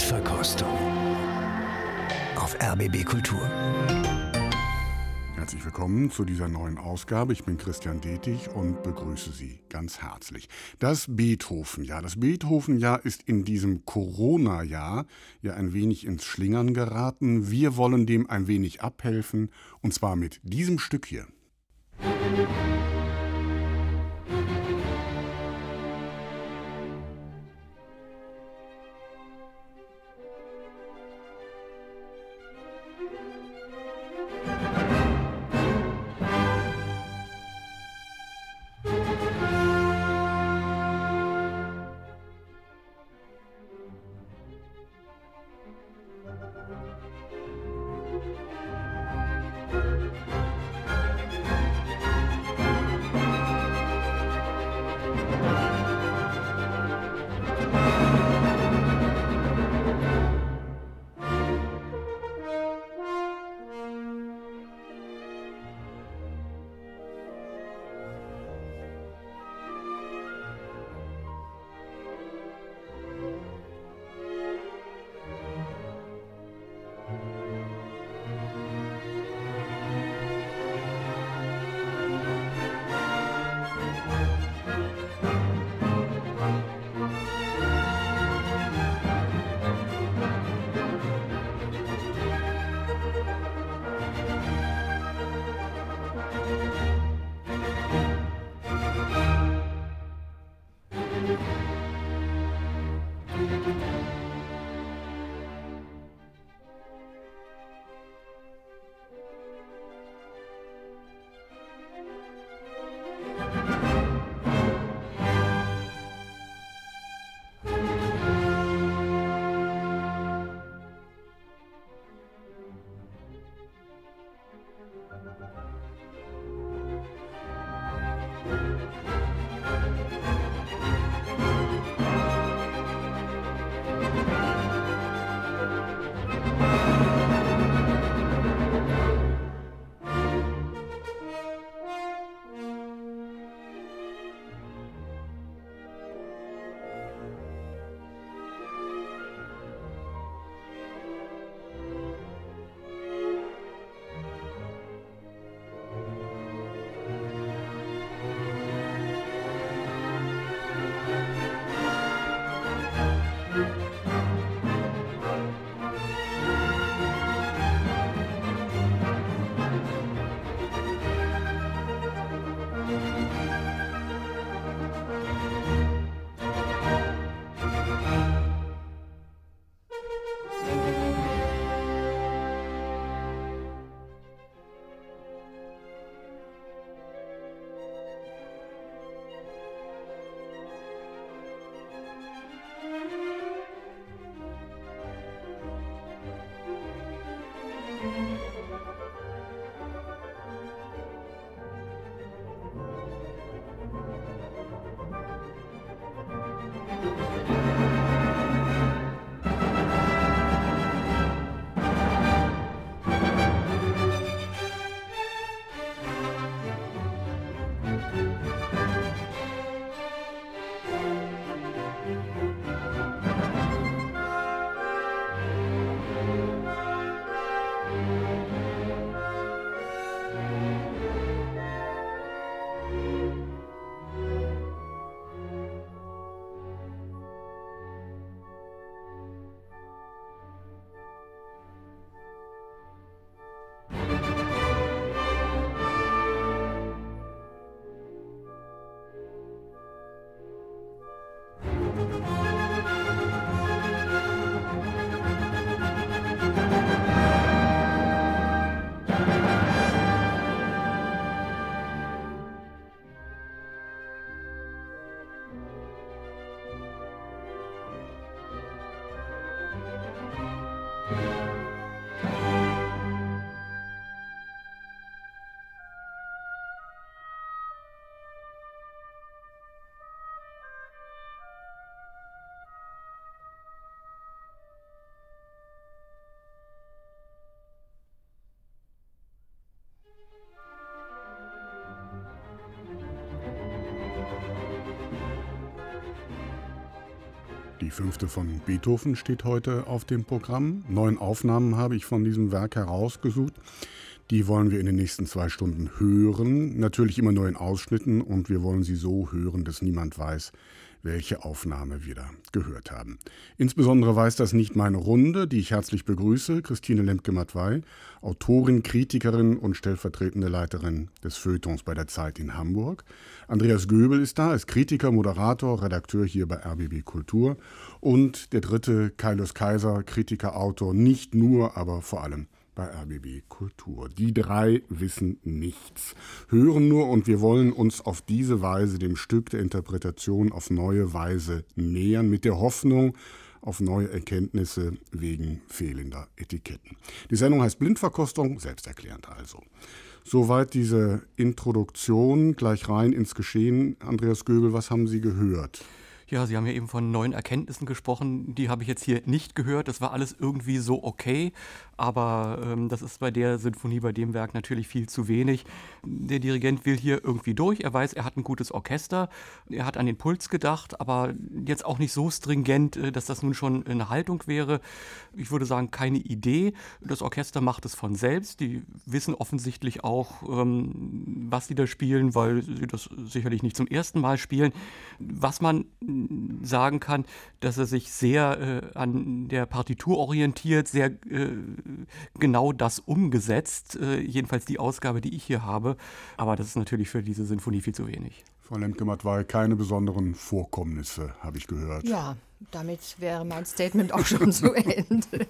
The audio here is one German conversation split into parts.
Mundverkostung auf RBB Kultur. Herzlich willkommen zu dieser neuen Ausgabe. Ich bin Christian Detig und begrüße Sie ganz herzlich. Das Beethoven-Jahr. Das Beethoven-Jahr ist in diesem Corona-Jahr ja ein wenig ins Schlingern geraten. Wir wollen dem ein wenig abhelfen und zwar mit diesem Stück hier. Musik Die fünfte von Beethoven steht heute auf dem Programm. Neun Aufnahmen habe ich von diesem Werk herausgesucht. Die wollen wir in den nächsten zwei Stunden hören. Natürlich immer nur in Ausschnitten und wir wollen sie so hören, dass niemand weiß, welche Aufnahme wir da gehört haben. Insbesondere weiß das nicht meine Runde, die ich herzlich begrüße, Christine Lemke-Matwei, Autorin, Kritikerin und stellvertretende Leiterin des Feuilletons bei der Zeit in Hamburg. Andreas Göbel ist da, ist Kritiker, Moderator, Redakteur hier bei RBB Kultur. Und der dritte, Kaius Kaiser, Kritiker, Autor, nicht nur, aber vor allem bei RBB Kultur. Die drei wissen nichts, hören nur und wir wollen uns auf diese Weise dem Stück der Interpretation auf neue Weise nähern, mit der Hoffnung auf neue Erkenntnisse wegen fehlender Etiketten. Die Sendung heißt Blindverkostung, selbsterklärend also. Soweit diese Introduktion, gleich rein ins Geschehen. Andreas Göbel, was haben Sie gehört? Ja, Sie haben ja eben von neuen Erkenntnissen gesprochen. Die habe ich jetzt hier nicht gehört. Das war alles irgendwie so okay. Aber ähm, das ist bei der Sinfonie, bei dem Werk natürlich viel zu wenig. Der Dirigent will hier irgendwie durch. Er weiß, er hat ein gutes Orchester. Er hat an den Puls gedacht, aber jetzt auch nicht so stringent, äh, dass das nun schon eine Haltung wäre. Ich würde sagen, keine Idee. Das Orchester macht es von selbst. Die wissen offensichtlich auch, ähm, was sie da spielen, weil sie das sicherlich nicht zum ersten Mal spielen. Was man sagen kann, dass er sich sehr äh, an der Partitur orientiert, sehr äh, genau das umgesetzt, äh, jedenfalls die Ausgabe, die ich hier habe. Aber das ist natürlich für diese Sinfonie viel zu wenig. Frau Lemke-Mattwey, keine besonderen Vorkommnisse, habe ich gehört. Ja, damit wäre mein Statement auch schon zu Ende.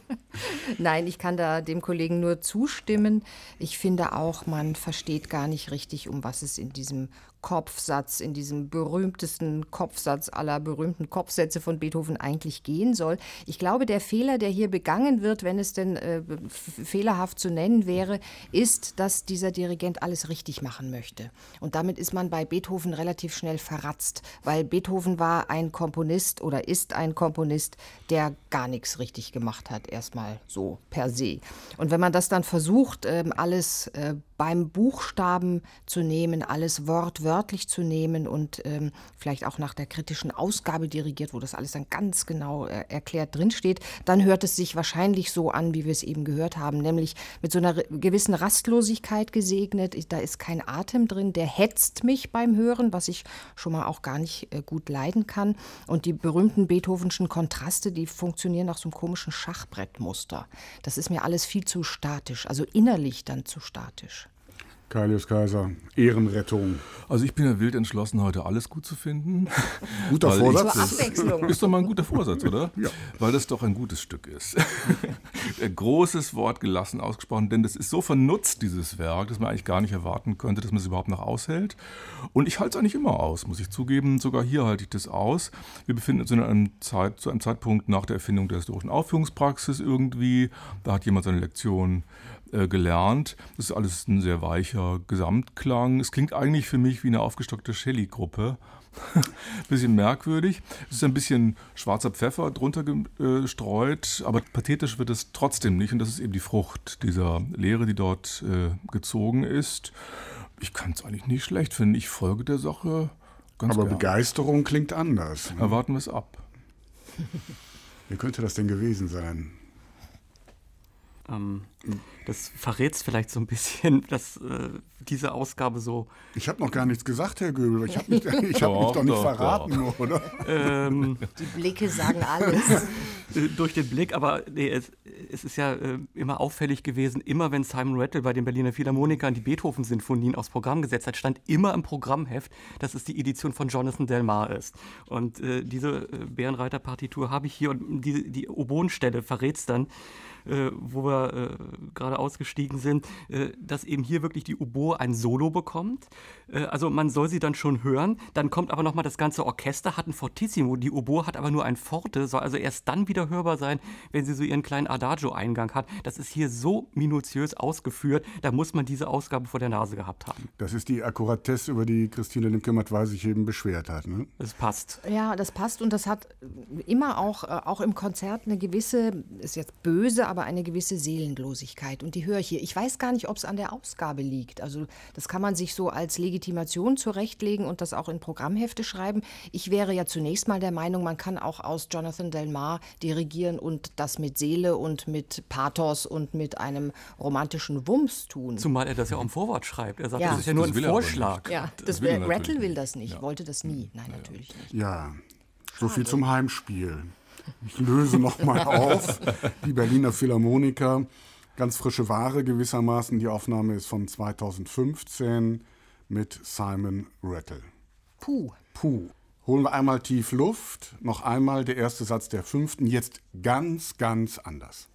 Nein, ich kann da dem Kollegen nur zustimmen. Ich finde auch, man versteht gar nicht richtig, um was es in diesem Kopfsatz, in diesem berühmtesten Kopfsatz aller berühmten Kopfsätze von Beethoven eigentlich gehen soll. Ich glaube, der Fehler, der hier begangen wird, wenn es denn äh, fehlerhaft zu nennen wäre, ist, dass dieser Dirigent alles richtig machen möchte. Und damit ist man bei Beethoven relativ schnell verratzt, weil Beethoven war ein Komponist oder ist ein Komponist, der gar nichts richtig gemacht hat, erstmal so per se. Und wenn man das dann versucht, äh, alles äh, beim Buchstaben zu nehmen, alles wortwörtlich zu nehmen und ähm, vielleicht auch nach der kritischen Ausgabe dirigiert, wo das alles dann ganz genau äh, erklärt drinsteht, dann hört es sich wahrscheinlich so an, wie wir es eben gehört haben, nämlich mit so einer gewissen Rastlosigkeit gesegnet. Da ist kein Atem drin, der hetzt mich beim Hören, was ich schon mal auch gar nicht äh, gut leiden kann. Und die berühmten Beethovenschen Kontraste, die funktionieren nach so einem komischen Schachbrettmuster. Das ist mir alles viel zu statisch, also innerlich dann zu statisch. Kaius Kaiser, Ehrenrettung. Also ich bin ja wild entschlossen, heute alles gut zu finden. Guter Vorsatz. Abwechslung. Ist doch mal ein guter Vorsatz, oder? Ja. Weil das doch ein gutes Stück ist. Großes Wort gelassen ausgesprochen, denn das ist so vernutzt, dieses Werk, dass man eigentlich gar nicht erwarten könnte, dass man es überhaupt noch aushält. Und ich halte es eigentlich immer aus, muss ich zugeben. Sogar hier halte ich das aus. Wir befinden uns in einem Zeit, zu einem Zeitpunkt nach der Erfindung der historischen Aufführungspraxis irgendwie. Da hat jemand seine Lektion äh, gelernt. Das ist alles ein sehr weicher Gesamtklang. Es klingt eigentlich für mich wie eine aufgestockte Shelley-Gruppe. bisschen merkwürdig. Es ist ein bisschen schwarzer Pfeffer drunter gestreut, aber pathetisch wird es trotzdem nicht. Und das ist eben die Frucht dieser Lehre, die dort äh, gezogen ist. Ich kann es eigentlich nicht schlecht finden. Ich folge der Sache ganz Aber gern. Begeisterung klingt anders. Ne? Erwarten wir es ab. Wie könnte das denn gewesen sein? Ähm, das verrät es vielleicht so ein bisschen, dass äh, diese Ausgabe so. Ich habe noch gar nichts gesagt, Herr Göbel. Ich habe mich, hab mich doch nicht doch, verraten, doch. oder? Ähm, Die Blicke sagen alles. äh, durch den Blick, aber nee, es, es ist ja äh, immer auffällig gewesen, immer wenn Simon Rattle bei den Berliner Philharmonikern die Beethoven-Sinfonien aufs Programm gesetzt hat, stand immer im Programmheft, dass es die Edition von Jonathan Delmar ist. Und äh, diese äh, Bärenreiter-Partitur habe ich hier und die, die Oboenstelle verrät es dann äh, wo wir äh, gerade ausgestiegen sind, äh, dass eben hier wirklich die Oboe ein Solo bekommt. Äh, also man soll sie dann schon hören. Dann kommt aber nochmal das ganze Orchester, hat ein Fortissimo. Die Oboe hat aber nur ein Forte, soll also erst dann wieder hörbar sein, wenn sie so ihren kleinen Adagio-Eingang hat. Das ist hier so minutiös ausgeführt, da muss man diese Ausgabe vor der Nase gehabt haben. Das ist die Akkuratesse, über die Christine Limke-Mattwey sich eben beschwert hat. Ne? Das passt. Ja, das passt und das hat immer auch, äh, auch im Konzert eine gewisse, ist jetzt böse, aber eine gewisse Ratlosigkeit und die höre ich hier. Ich weiß gar nicht, ob es an der Ausgabe liegt. Also das kann man sich so als Legitimation zurechtlegen und das auch in Programmhefte schreiben. Ich wäre ja zunächst mal der Meinung, man kann auch aus Jonathan Del Mar dirigieren und das mit Seele und mit Pathos und mit einem romantischen Wumms tun. Zumal er das ja auch im Vorwort schreibt. Er sagt, Ja. das ist ja nur Das ein Vorschlag. ja, Das das will Rattle will das nicht, Ja. wollte das nie. Nein, natürlich nicht. Ja, so viel zum Heimspiel. Ich löse nochmal auf. Die Berliner Philharmoniker, ganz frische Ware gewissermaßen. Die Aufnahme ist von 2015 mit Simon Rattle. Puh. Puh. Holen wir einmal tief Luft. Noch einmal der erste Satz der fünften. Jetzt ganz, ganz anders.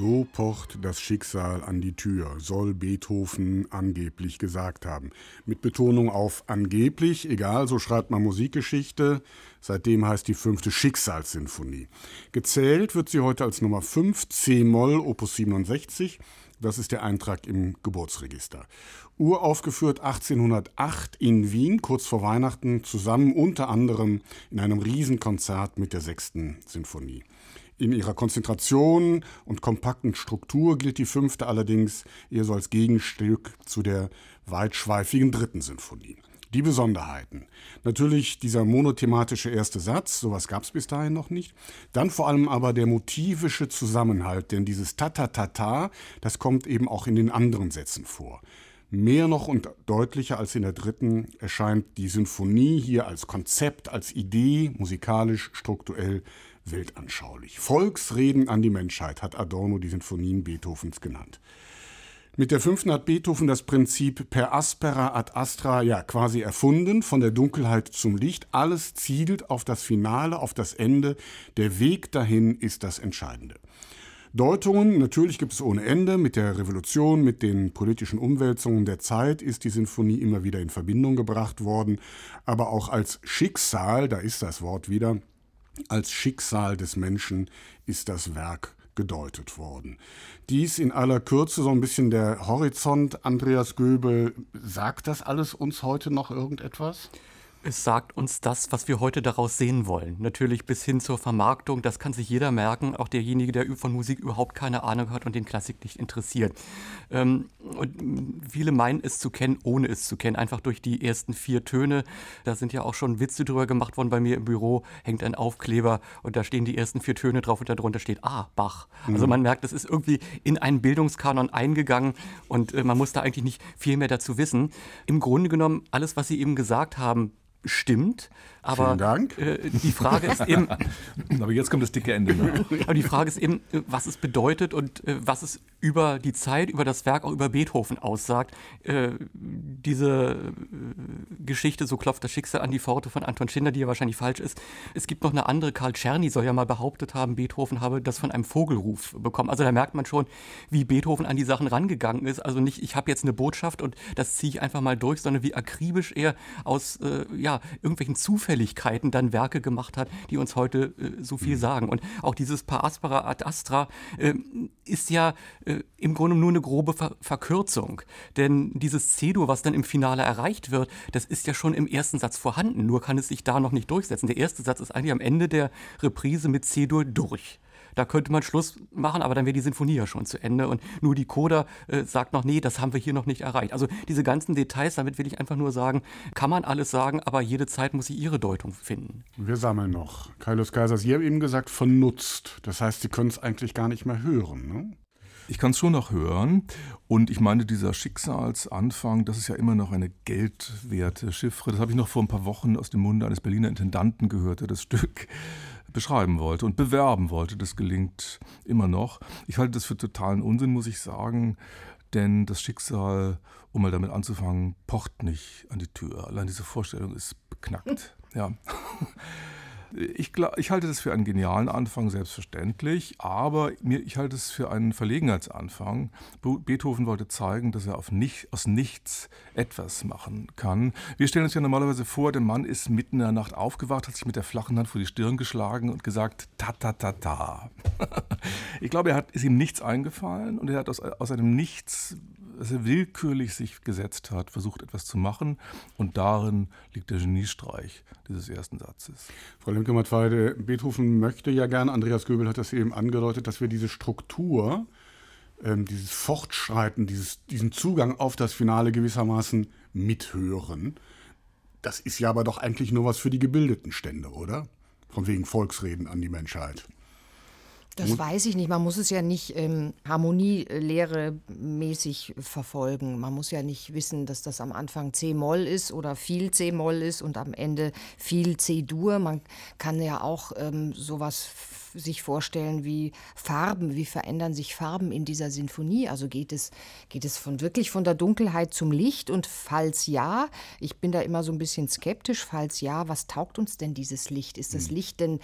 So pocht das Schicksal an die Tür, soll Beethoven angeblich gesagt haben. Mit Betonung auf angeblich, egal, so schreibt man Musikgeschichte. Seitdem heißt die fünfte Schicksalssinfonie. Gezählt wird sie heute als Nummer 5, C-Moll, Opus 67. Das ist der Eintrag im Geburtsregister. Uraufgeführt 1808 in Wien, kurz vor Weihnachten, zusammen unter anderem in einem Riesenkonzert mit der sechsten Sinfonie. In ihrer Konzentration und kompakten Struktur gilt die fünfte allerdings eher so als Gegenstück zu der weitschweifigen dritten Sinfonie. Die Besonderheiten. Natürlich dieser monothematische erste Satz, sowas gab es bis dahin noch nicht. Dann vor allem aber der motivische Zusammenhalt, denn dieses Ta-Ta-Ta-Ta, das kommt eben auch in den anderen Sätzen vor. Mehr noch und deutlicher als in der dritten erscheint die Sinfonie hier als Konzept, als Idee, musikalisch, strukturell weltanschaulich. Volksreden an die Menschheit hat Adorno die Sinfonien Beethovens genannt. Mit der fünften hat Beethoven das Prinzip per aspera ad astra ja quasi erfunden, von der Dunkelheit zum Licht. Alles zielt auf das Finale, auf das Ende. Der Weg dahin ist das Entscheidende. Deutungen, natürlich gibt es ohne Ende. Mit der Revolution, mit den politischen Umwälzungen der Zeit ist die Sinfonie immer wieder in Verbindung gebracht worden. Aber auch als Schicksal, da ist das Wort wieder, als Schicksal des Menschen ist das Werk gedeutet worden. Dies in aller Kürze so ein bisschen der Horizont. Andreas Göbel, sagt das alles uns heute noch irgendetwas? Es sagt uns das, was wir heute daraus sehen wollen. Natürlich bis hin zur Vermarktung, das kann sich jeder merken, auch derjenige, der von Musik überhaupt keine Ahnung hat und den Klassik nicht interessiert. Ähm, und viele meinen es zu kennen, ohne es zu kennen, einfach durch die ersten vier Töne. Da sind ja auch schon Witze drüber gemacht worden bei mir im Büro, hängt ein Aufkleber und da stehen die ersten vier Töne drauf und darunter steht Ah, Bach. Also mhm. Also man merkt, es ist irgendwie in einen Bildungskanon eingegangen und äh, man muss da eigentlich nicht viel mehr dazu wissen. Im Grunde genommen, alles, was Sie eben gesagt haben, stimmt. Aber Vielen Dank. Äh, die Frage ist eben. aber jetzt kommt das dicke Ende. Ne? aber die Frage ist eben, was es bedeutet und äh, was es über die Zeit, über das Werk, auch über Beethoven aussagt. Äh, diese äh, Geschichte, so klopft das Schicksal an die Pforte von Anton Schindler, die ja wahrscheinlich falsch ist. Es gibt noch eine andere, Karl Czerny soll ja mal behauptet haben, Beethoven habe das von einem Vogelruf bekommen. Also da merkt man schon, wie Beethoven an die Sachen rangegangen ist. Also nicht, ich habe jetzt eine Botschaft und das ziehe ich einfach mal durch, sondern wie akribisch er aus äh, ja, irgendwelchen Zufälligkeiten dann Werke gemacht hat, die uns heute äh, so viel mhm. sagen. Und auch dieses Pa aspera ad astra äh, ist ja äh, im Grunde nur eine grobe Ver Verkürzung. Denn dieses C-Dur, was dann im Finale erreicht wird, das ist ja schon im ersten Satz vorhanden, nur kann es sich da noch nicht durchsetzen. Der erste Satz ist eigentlich am Ende der Reprise mit C-Dur durch. Da könnte man Schluss machen, aber dann wäre die Sinfonie ja schon zu Ende. Und nur die Coda äh, sagt noch, nee, das haben wir hier noch nicht erreicht. Also diese ganzen Details, damit will ich einfach nur sagen, kann man alles sagen, aber jede Zeit muss sie ihre Deutung finden. Wir sammeln noch. Carlos Kaiser, Sie haben eben gesagt, vernutzt. Das heißt, Sie können es eigentlich gar nicht mehr hören, ne? Ich kann es schon noch hören. Und ich meine, dieser Schicksalsanfang, das ist ja immer noch eine geldwerte Chiffre. Das habe ich noch vor ein paar Wochen aus dem Munde eines Berliner Intendanten gehört, der das Stück beschreiben wollte und bewerben wollte. Das gelingt immer noch. Ich halte das für totalen Unsinn, muss ich sagen. Denn das Schicksal, um mal damit anzufangen, pocht nicht an die Tür. Allein diese Vorstellung ist beknackt. Ja. Ich, ich, halte das für einen genialen Anfang, selbstverständlich, aber mir, ich halte es für einen Verlegenheitsanfang. Beethoven wollte zeigen, dass er nicht, aus nichts etwas machen kann. Wir stellen uns ja normalerweise vor, der Mann ist mitten in der Nacht aufgewacht, hat sich mit der flachen Hand vor die Stirn geschlagen und gesagt, ta ta ta ta. ich glaube, er hat, ist ihm nichts eingefallen und er hat aus, aus einem Nichts dass er willkürlich sich gesetzt hat, versucht etwas zu machen. Und darin liegt der Geniestreich dieses ersten Satzes. Frau Lemke-Matweide, Beethoven möchte ja gern, Andreas Göbel hat das eben angedeutet, dass wir diese Struktur, ähm, dieses Fortschreiten, dieses, diesen Zugang auf das Finale gewissermaßen mithören. Das ist ja aber doch eigentlich nur was für die gebildeten Stände, oder? Von wegen Volksreden an die Menschheit. Das weiß ich nicht. Man muss es ja nicht ähm, Harmonielehre mäßig verfolgen. Man muss ja nicht wissen, dass das am Anfang C-Moll ist oder viel C-Moll ist und am Ende viel C-Dur. Man kann ja auch ähm, sowas sich vorstellen wie Farben, wie verändern sich Farben in dieser Sinfonie? Also geht es, geht es von wirklich von der Dunkelheit zum Licht und falls ja, ich bin da immer so ein bisschen skeptisch, falls ja, was taugt uns denn dieses Licht? Ist das hm. Licht denn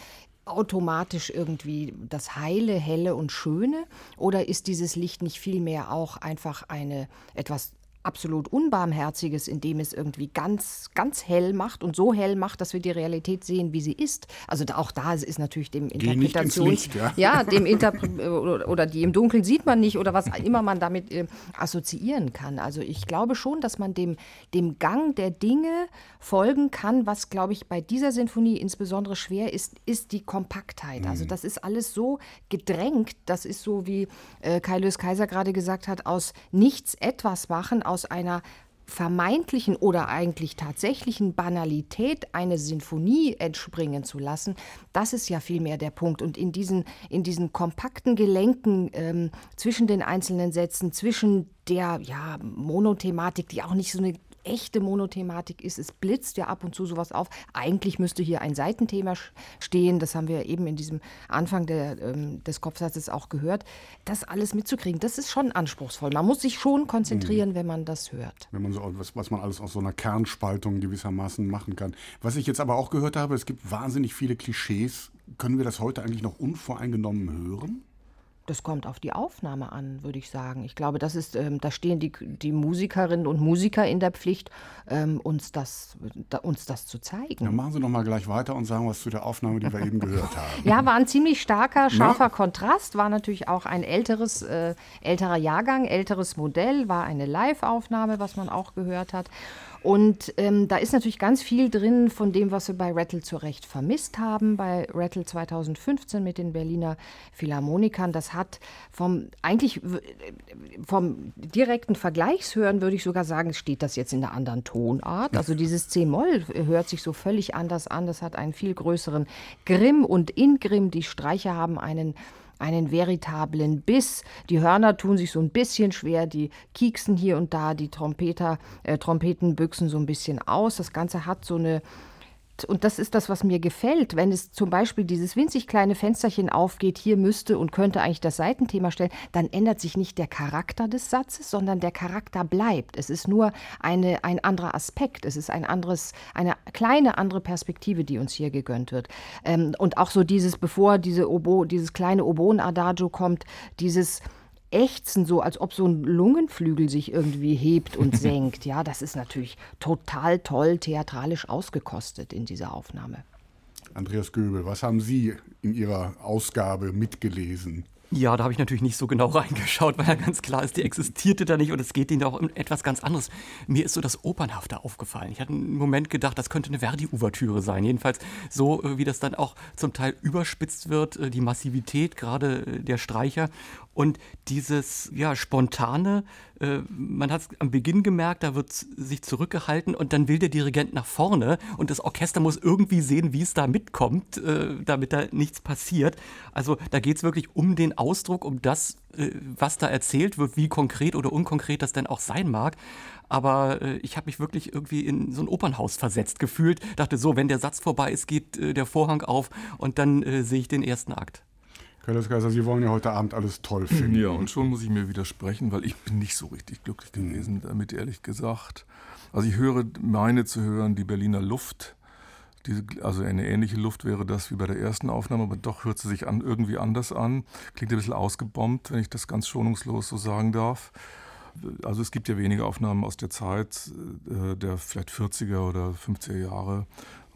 automatisch irgendwie das Heile, Helle und Schöne? Oder ist dieses Licht nicht vielmehr auch einfach eine etwas absolut Unbarmherziges, indem es irgendwie ganz, ganz hell macht und so hell macht, dass wir die Realität sehen, wie sie ist. Also auch da ist natürlich dem Interpretation, Licht, ja. ja. dem Interpre oder die im Dunkeln sieht man nicht oder was immer man damit äh, assoziieren kann. Also ich glaube schon, dass man dem, dem Gang der Dinge folgen kann. Was glaube ich bei dieser Sinfonie insbesondere schwer ist, ist die Kompaktheit. Also mhm. das ist alles so gedrängt. Das ist so wie äh, Kai Lös Kaiser gerade gesagt hat, aus nichts etwas machen, aus aus einer vermeintlichen oder eigentlich tatsächlichen Banalität eine Sinfonie entspringen zu lassen, das ist ja vielmehr der Punkt. Und in diesen, in diesen kompakten Gelenken ähm, zwischen den einzelnen Sätzen, zwischen der ja, Monothematik, die auch nicht so eine echte Monothematik ist. Es blitzt ja ab und zu sowas auf. Eigentlich müsste hier ein Seitenthema stehen. Das haben wir eben in diesem Anfang der, ähm, des Kopfsatzes auch gehört. Das alles mitzukriegen, das ist schon anspruchsvoll. Man muss sich schon konzentrieren, mhm. wenn man das hört. Wenn man so, was, was man alles aus so einer Kernspaltung gewissermaßen machen kann. Was ich jetzt aber auch gehört habe, es gibt wahnsinnig viele Klischees. Können wir das heute eigentlich noch unvoreingenommen hören? Das kommt auf die Aufnahme an, würde ich sagen. Ich glaube, das ist, ähm, da stehen die, die Musikerinnen und Musiker in der Pflicht, ähm, uns, das, da, uns das zu zeigen. Dann machen Sie noch mal gleich weiter und sagen was zu der Aufnahme, die wir eben gehört haben. Ja, war ein ziemlich starker, scharfer ja. Kontrast. War natürlich auch ein älteres, äh, älterer Jahrgang, älteres Modell, war eine Live-Aufnahme, was man auch gehört hat. Und ähm, da ist natürlich ganz viel drin von dem, was wir bei Rattle zu Recht vermisst haben, bei Rattle 2015 mit den Berliner Philharmonikern. Das hat vom eigentlich vom direkten Vergleichshören würde ich sogar sagen, steht das jetzt in einer anderen Tonart. Also dieses C-Moll hört sich so völlig anders an. Das hat einen viel größeren Grimm und Ingrimm. Die Streicher haben einen einen veritablen Biss. Die Hörner tun sich so ein bisschen schwer, die kieksen hier und da, die Trompeter, äh, Trompeten büchsen so ein bisschen aus. Das Ganze hat so eine und das ist das, was mir gefällt, wenn es zum Beispiel dieses winzig kleine Fensterchen aufgeht, hier müsste und könnte eigentlich das Seitenthema stellen, dann ändert sich nicht der Charakter des Satzes, sondern der Charakter bleibt. Es ist nur eine, ein anderer Aspekt, es ist ein anderes, eine kleine andere Perspektive, die uns hier gegönnt wird. Ähm, und auch so dieses, bevor diese Obo, dieses kleine Oboen-Adagio kommt, dieses Ächzen, so als ob so ein Lungenflügel sich irgendwie hebt und senkt. Ja, das ist natürlich total toll theatralisch ausgekostet in dieser Aufnahme. Andreas Göbel, was haben Sie in Ihrer Ausgabe mitgelesen? Ja, da habe ich natürlich nicht so genau reingeschaut, weil ja ganz klar ist, die existierte da nicht und es geht ihnen auch um etwas ganz anderes. Mir ist so das Opernhafte aufgefallen. Ich hatte einen Moment gedacht, das könnte eine Verdi-Ouvertüre sein. Jedenfalls so, äh, wie das dann auch zum Teil überspitzt wird, äh, die Massivität gerade äh, der Streicher und dieses ja, spontane, äh, man hat es am Beginn gemerkt, da wird sich zurückgehalten und dann will der Dirigent nach vorne und das Orchester muss irgendwie sehen, wie es da mitkommt, äh, damit da nichts passiert. Also da geht es wirklich um den Ausdruck, um das, äh, was da erzählt wird, wie konkret oder unkonkret das denn auch sein mag. Aber äh, ich habe mich wirklich irgendwie in so ein Opernhaus versetzt gefühlt. Dachte so, wenn der Satz vorbei ist, geht äh, der Vorhang auf und dann äh, sehe ich den ersten Akt. Kaiser, Sie wollen ja heute Abend alles toll finden. Ja, und schon muss ich mir widersprechen, weil ich bin nicht so richtig glücklich gewesen damit, ehrlich gesagt. Also ich höre, meine zu hören, die Berliner Luft. Diese, also eine ähnliche Luft wäre das wie bei der ersten Aufnahme, aber doch hört sie sich an, irgendwie anders an. Klingt ein bisschen ausgebombt, wenn ich das ganz schonungslos so sagen darf. Also es gibt ja wenige Aufnahmen aus der Zeit äh, der vielleicht 40er oder 50er Jahre,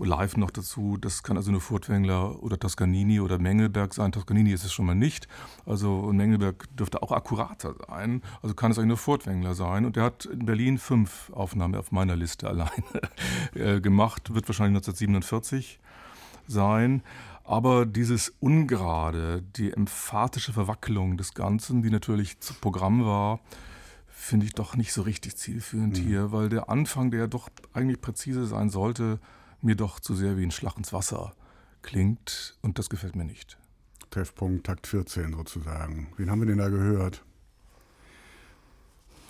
live noch dazu. Das kann also nur Furtwängler oder Toscanini oder Mengelberg sein. Toscanini ist es schon mal nicht. Also Mengelberg dürfte auch akkurater sein. Also kann es eigentlich nur Furtwängler sein. Und der hat in Berlin fünf Aufnahmen auf meiner Liste alleine äh, gemacht. Wird wahrscheinlich 1947 sein. Aber dieses Ungerade, die emphatische Verwackelung des Ganzen, die natürlich zu Programm war, finde ich doch nicht so richtig zielführend mhm. hier, weil der Anfang, der doch eigentlich präzise sein sollte, mir doch zu sehr wie ein Schlag ins Wasser klingt und das gefällt mir nicht. Treffpunkt Takt 14 sozusagen. Wen haben wir denn da gehört?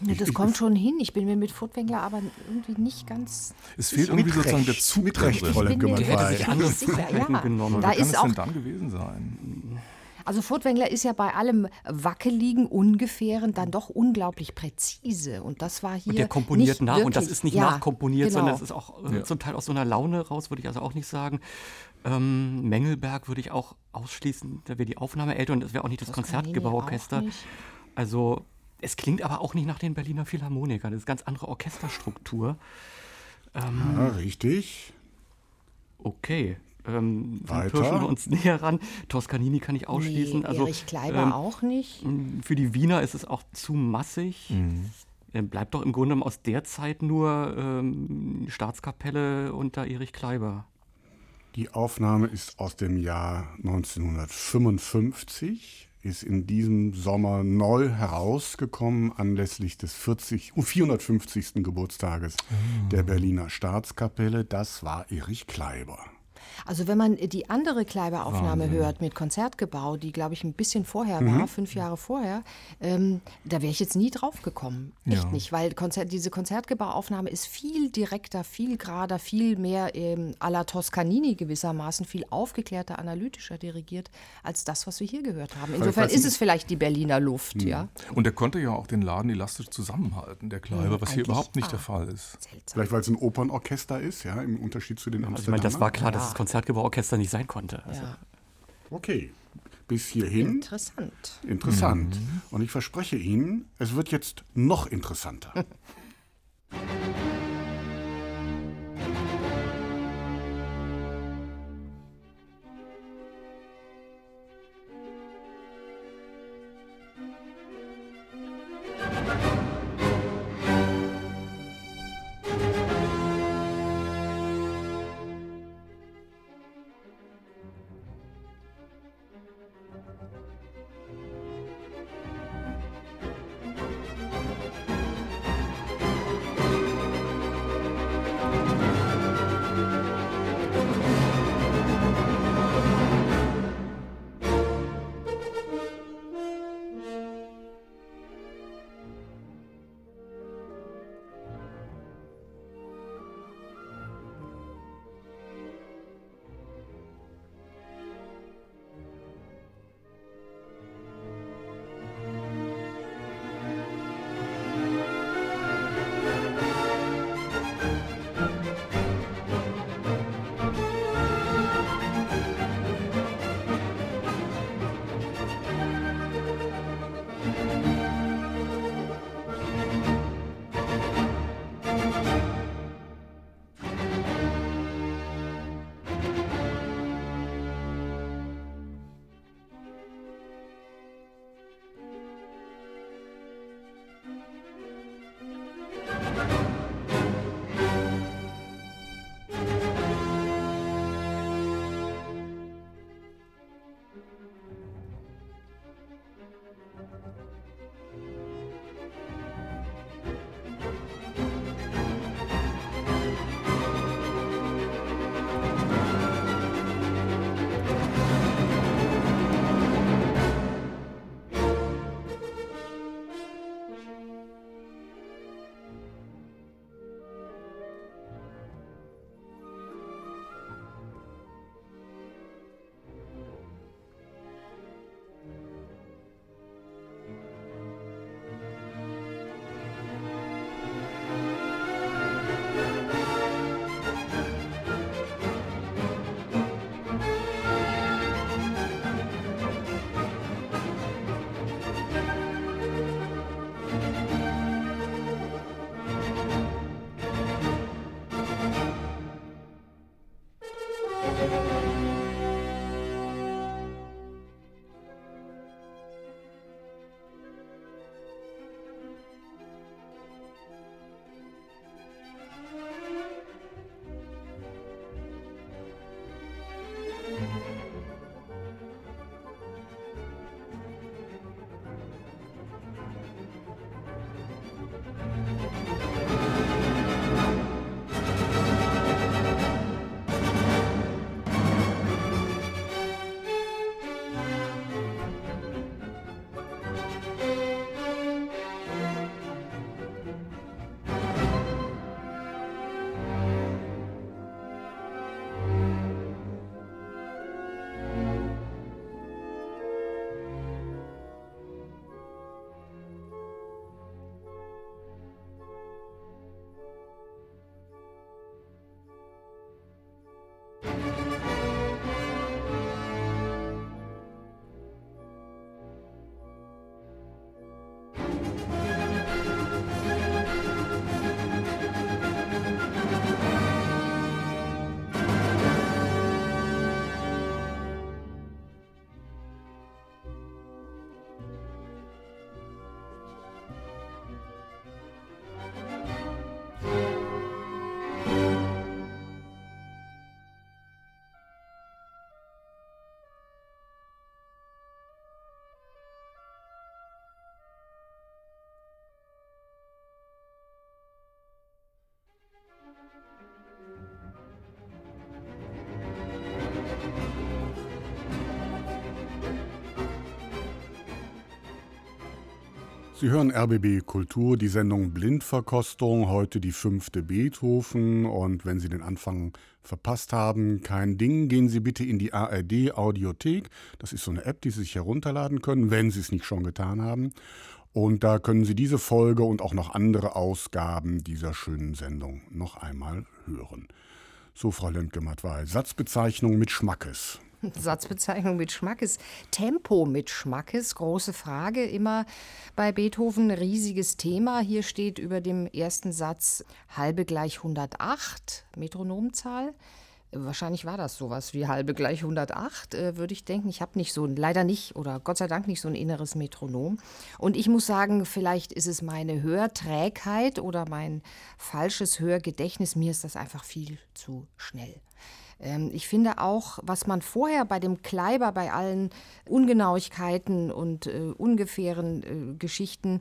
Ja, das kommt schon hin. Ich bin mir mit Furtwängler aber irgendwie nicht ganz. Es fehlt irgendwie sozusagen der Zug mit Recht, Fräulein Gümmert. Der hätte sich anders sicher, ja. genommen. Da Wie kann es denn dann gewesen sein? Also Furtwängler ist ja bei allem Wackeligen, Ungefähren dann doch unglaublich präzise. Und das war hier. Und der komponiert nicht nach. Wirklich. Und das ist nicht ja, nachkomponiert, genau. sondern es ist auch äh, Ja. zum Teil aus so einer Laune raus, würde ich also auch nicht sagen. Ähm, Mengelberg würde ich auch ausschließen, da wäre die Aufnahme älter und das wäre auch nicht das Toscanini Konzertgebauorchester. Also es klingt aber auch nicht nach den Berliner Philharmonikern. Das ist ganz andere Orchesterstruktur. Ja, richtig. Okay. Ähm, pirschen wir uns näher ran. Toscanini kann ich ausschließen. Nee, also, Erich Kleiber ähm, auch nicht. Für die Wiener ist es auch zu massig. Er bleibt doch im Grunde genommen aus der Zeit nur ähm, Staatskapelle unter Erich Kleiber. Die Aufnahme ist aus dem Jahr 1955, ist in diesem Sommer neu herausgekommen anlässlich des 40, uh, 450. Geburtstages der Berliner Staatskapelle. Das war Erich Kleiber. Also wenn man die andere Kleiber-Aufnahme hört mit Konzertgebau, die glaube ich ein bisschen vorher war, fünf Jahre vorher, ähm, da wäre ich jetzt nie drauf gekommen. Echt Ja. nicht, weil Konzert, diese Konzertgebau-Aufnahme ist viel direkter, viel gerader, viel mehr ähm, à la Toscanini gewissermaßen, viel aufgeklärter, analytischer dirigiert als das, was wir hier gehört haben. Insofern ist nicht- es vielleicht die Berliner Luft, ja. Und der konnte ja auch den Laden elastisch zusammenhalten, der Kleiber, was hier überhaupt nicht ah. der Fall ist. Seltsam. Vielleicht weil es ein Opernorchester ist, ja, im Unterschied zu den Also ich Amsterdamer. meine, das war klar, dass das Konzertgebauorchester nicht sein konnte. Also, Ja. Okay, bis hierhin Interessant. interessant. Und ich verspreche Ihnen, es wird jetzt noch interessanter. Sie hören RBB Kultur, die Sendung Blindverkostung, heute die fünfte Beethoven. Und wenn Sie den Anfang verpasst haben, kein Ding, gehen Sie bitte in die ARD Audiothek. Das ist so eine App, die Sie sich herunterladen können, wenn Sie es nicht schon getan haben. Und da können Sie diese Folge und auch noch andere Ausgaben dieser schönen Sendung noch einmal hören. So, Frau Lemke-Matwei, Satzbezeichnung mit Schmackes. Satzbezeichnung mit Schmackes, Tempo mit Schmackes, große Frage immer bei Beethoven, riesiges Thema. Hier steht über dem ersten Satz halbe gleich 108, Metronomzahl. Wahrscheinlich war das sowas wie halbe gleich 108, äh, würde ich denken. Ich habe nicht so, leider nicht oder Gott sei Dank nicht so ein inneres Metronom. Und ich muss sagen, vielleicht ist es meine Hörträgheit oder mein falsches Hörgedächtnis. Mir ist das einfach viel zu schnell. Ähm, ich finde auch, was man vorher bei dem Kleiber, bei allen Ungenauigkeiten und äh, ungefähren äh, Geschichten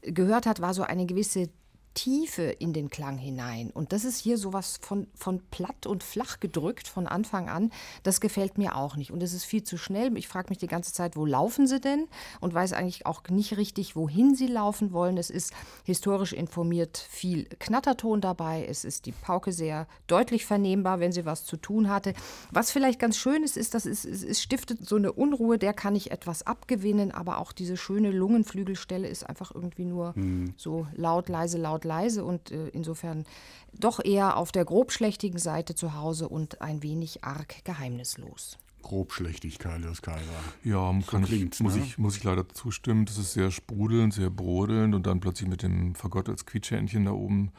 gehört hat, war so eine gewisse Tiefe in den Klang hinein. Und das ist hier sowas von, von platt und flach gedrückt von Anfang an. Das gefällt mir auch nicht. Und es ist viel zu schnell. Ich frage mich die ganze Zeit, wo laufen sie denn? Und weiß eigentlich auch nicht richtig, wohin sie laufen wollen. Es ist historisch informiert viel Knatterton dabei. Es ist die Pauke sehr deutlich vernehmbar, wenn sie was zu tun hatte. Was vielleicht ganz schön ist, ist, dass es, es stiftet so eine Unruhe, der kann ich etwas abgewinnen. Aber auch diese schöne Lungenflügelstelle ist einfach irgendwie nur mhm. so laut, leise, laut, leise und äh, insofern doch eher auf der grobschlächtigen Seite zu Hause und ein wenig arg geheimnislos. Grobschlächtigkeit des Kaiser. Ja, kann ich, muss, ne? ich, muss ich leider zustimmen. Das ist sehr sprudelnd, sehr brodelnd und dann plötzlich mit dem Fagott als Quietschhändchen da oben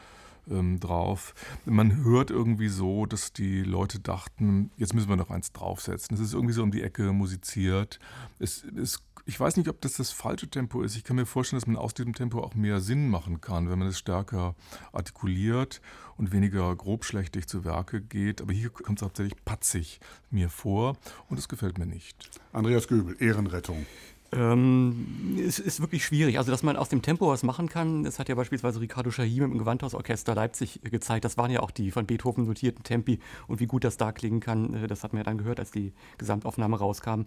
ähm, drauf. Man hört irgendwie so, dass die Leute dachten, jetzt müssen wir noch eins draufsetzen. Es ist irgendwie so um die Ecke musiziert. Es, es ich weiß nicht, ob das das falsche Tempo ist. Ich kann mir vorstellen, dass man aus diesem Tempo auch mehr Sinn machen kann, wenn man es stärker artikuliert und weniger grobschlächtig zu Werke geht. Aber hier kommt es hauptsächlich patzig mir vor und es gefällt mir nicht. Andreas Göbel, Ehrenrettung. Ähm, es ist wirklich schwierig. Also, dass man aus dem Tempo was machen kann, das hat ja beispielsweise Ricardo Schahim im Gewandhausorchester Leipzig gezeigt. Das waren ja auch die von Beethoven notierten Tempi und wie gut das da klingen kann, äh, das hat man ja dann gehört, als die Gesamtaufnahme rauskam.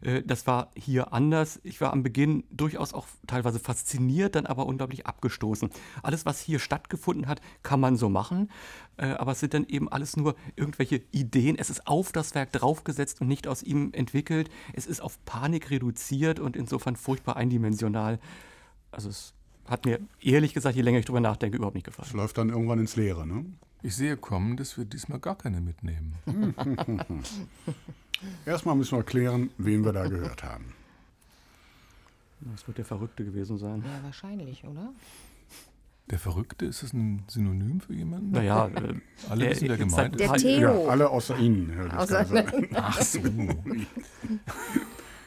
Äh, das war hier anders. Ich war am Beginn durchaus auch teilweise fasziniert, dann aber unglaublich abgestoßen. Alles, was hier stattgefunden hat, kann man so machen, äh, aber es sind dann eben alles nur irgendwelche Ideen. Es ist auf das Werk draufgesetzt und nicht aus ihm entwickelt. Es ist auf Panik reduziert und insofern furchtbar eindimensional. Also es hat mir ehrlich gesagt, je länger ich drüber nachdenke, überhaupt nicht gefallen. Es läuft dann irgendwann ins Leere, ne? Ich sehe kommen, dass wir diesmal gar keine mitnehmen. Erstmal müssen wir klären, wen wir da gehört haben. Das wird der Verrückte gewesen sein. Ja, wahrscheinlich, oder? Der Verrückte, ist das ein Synonym für jemanden? Naja, äh, alle wissen, wer gemeint der ist. Theo. Ja, alle außer Ihnen, außer Ach so.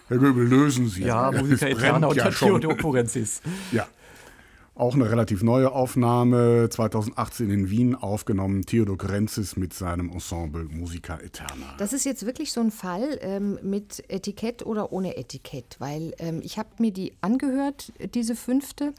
Herr Göbel, lösen Sie. Ja, Musiker Eterna ja und Theodor Kurenzis. Ja. Auch eine relativ neue Aufnahme, 2018 in Wien aufgenommen, Theodor Grenzis mit seinem Ensemble Musica Eterna. Das ist jetzt wirklich so ein Fall ähm, mit Etikett oder ohne Etikett, weil ähm, ich habe mir die angehört, diese fünfte,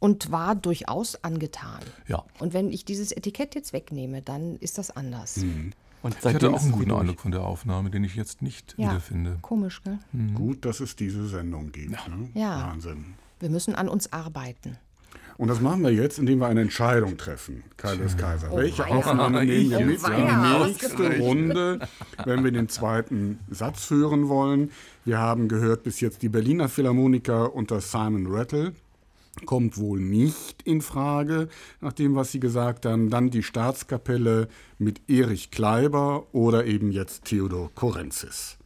und war durchaus angetan. Ja. Und wenn ich dieses Etikett jetzt wegnehme, dann ist das anders. Mhm. Und ich hatte auch einen guten Eindruck von der Aufnahme, den ich jetzt nicht ja, wiederfinde. Komisch, gell? Mhm. Gut, dass es diese Sendung gibt. Ja. Ne? ja. Wahnsinn. Wir müssen an uns arbeiten. Und das machen wir jetzt, indem wir eine Entscheidung treffen, Kaiser Kaiser. Oh, Welche. Aufnahme nehmen wir mit in die nächste Runde, wenn wir den zweiten Satz hören wollen? Wir haben gehört bis jetzt die Berliner Philharmoniker unter Simon Rattle kommt wohl nicht in Frage, nach dem, was Sie gesagt haben. Dann die Staatskapelle mit Erich Kleiber oder eben jetzt Theodor Korenzis.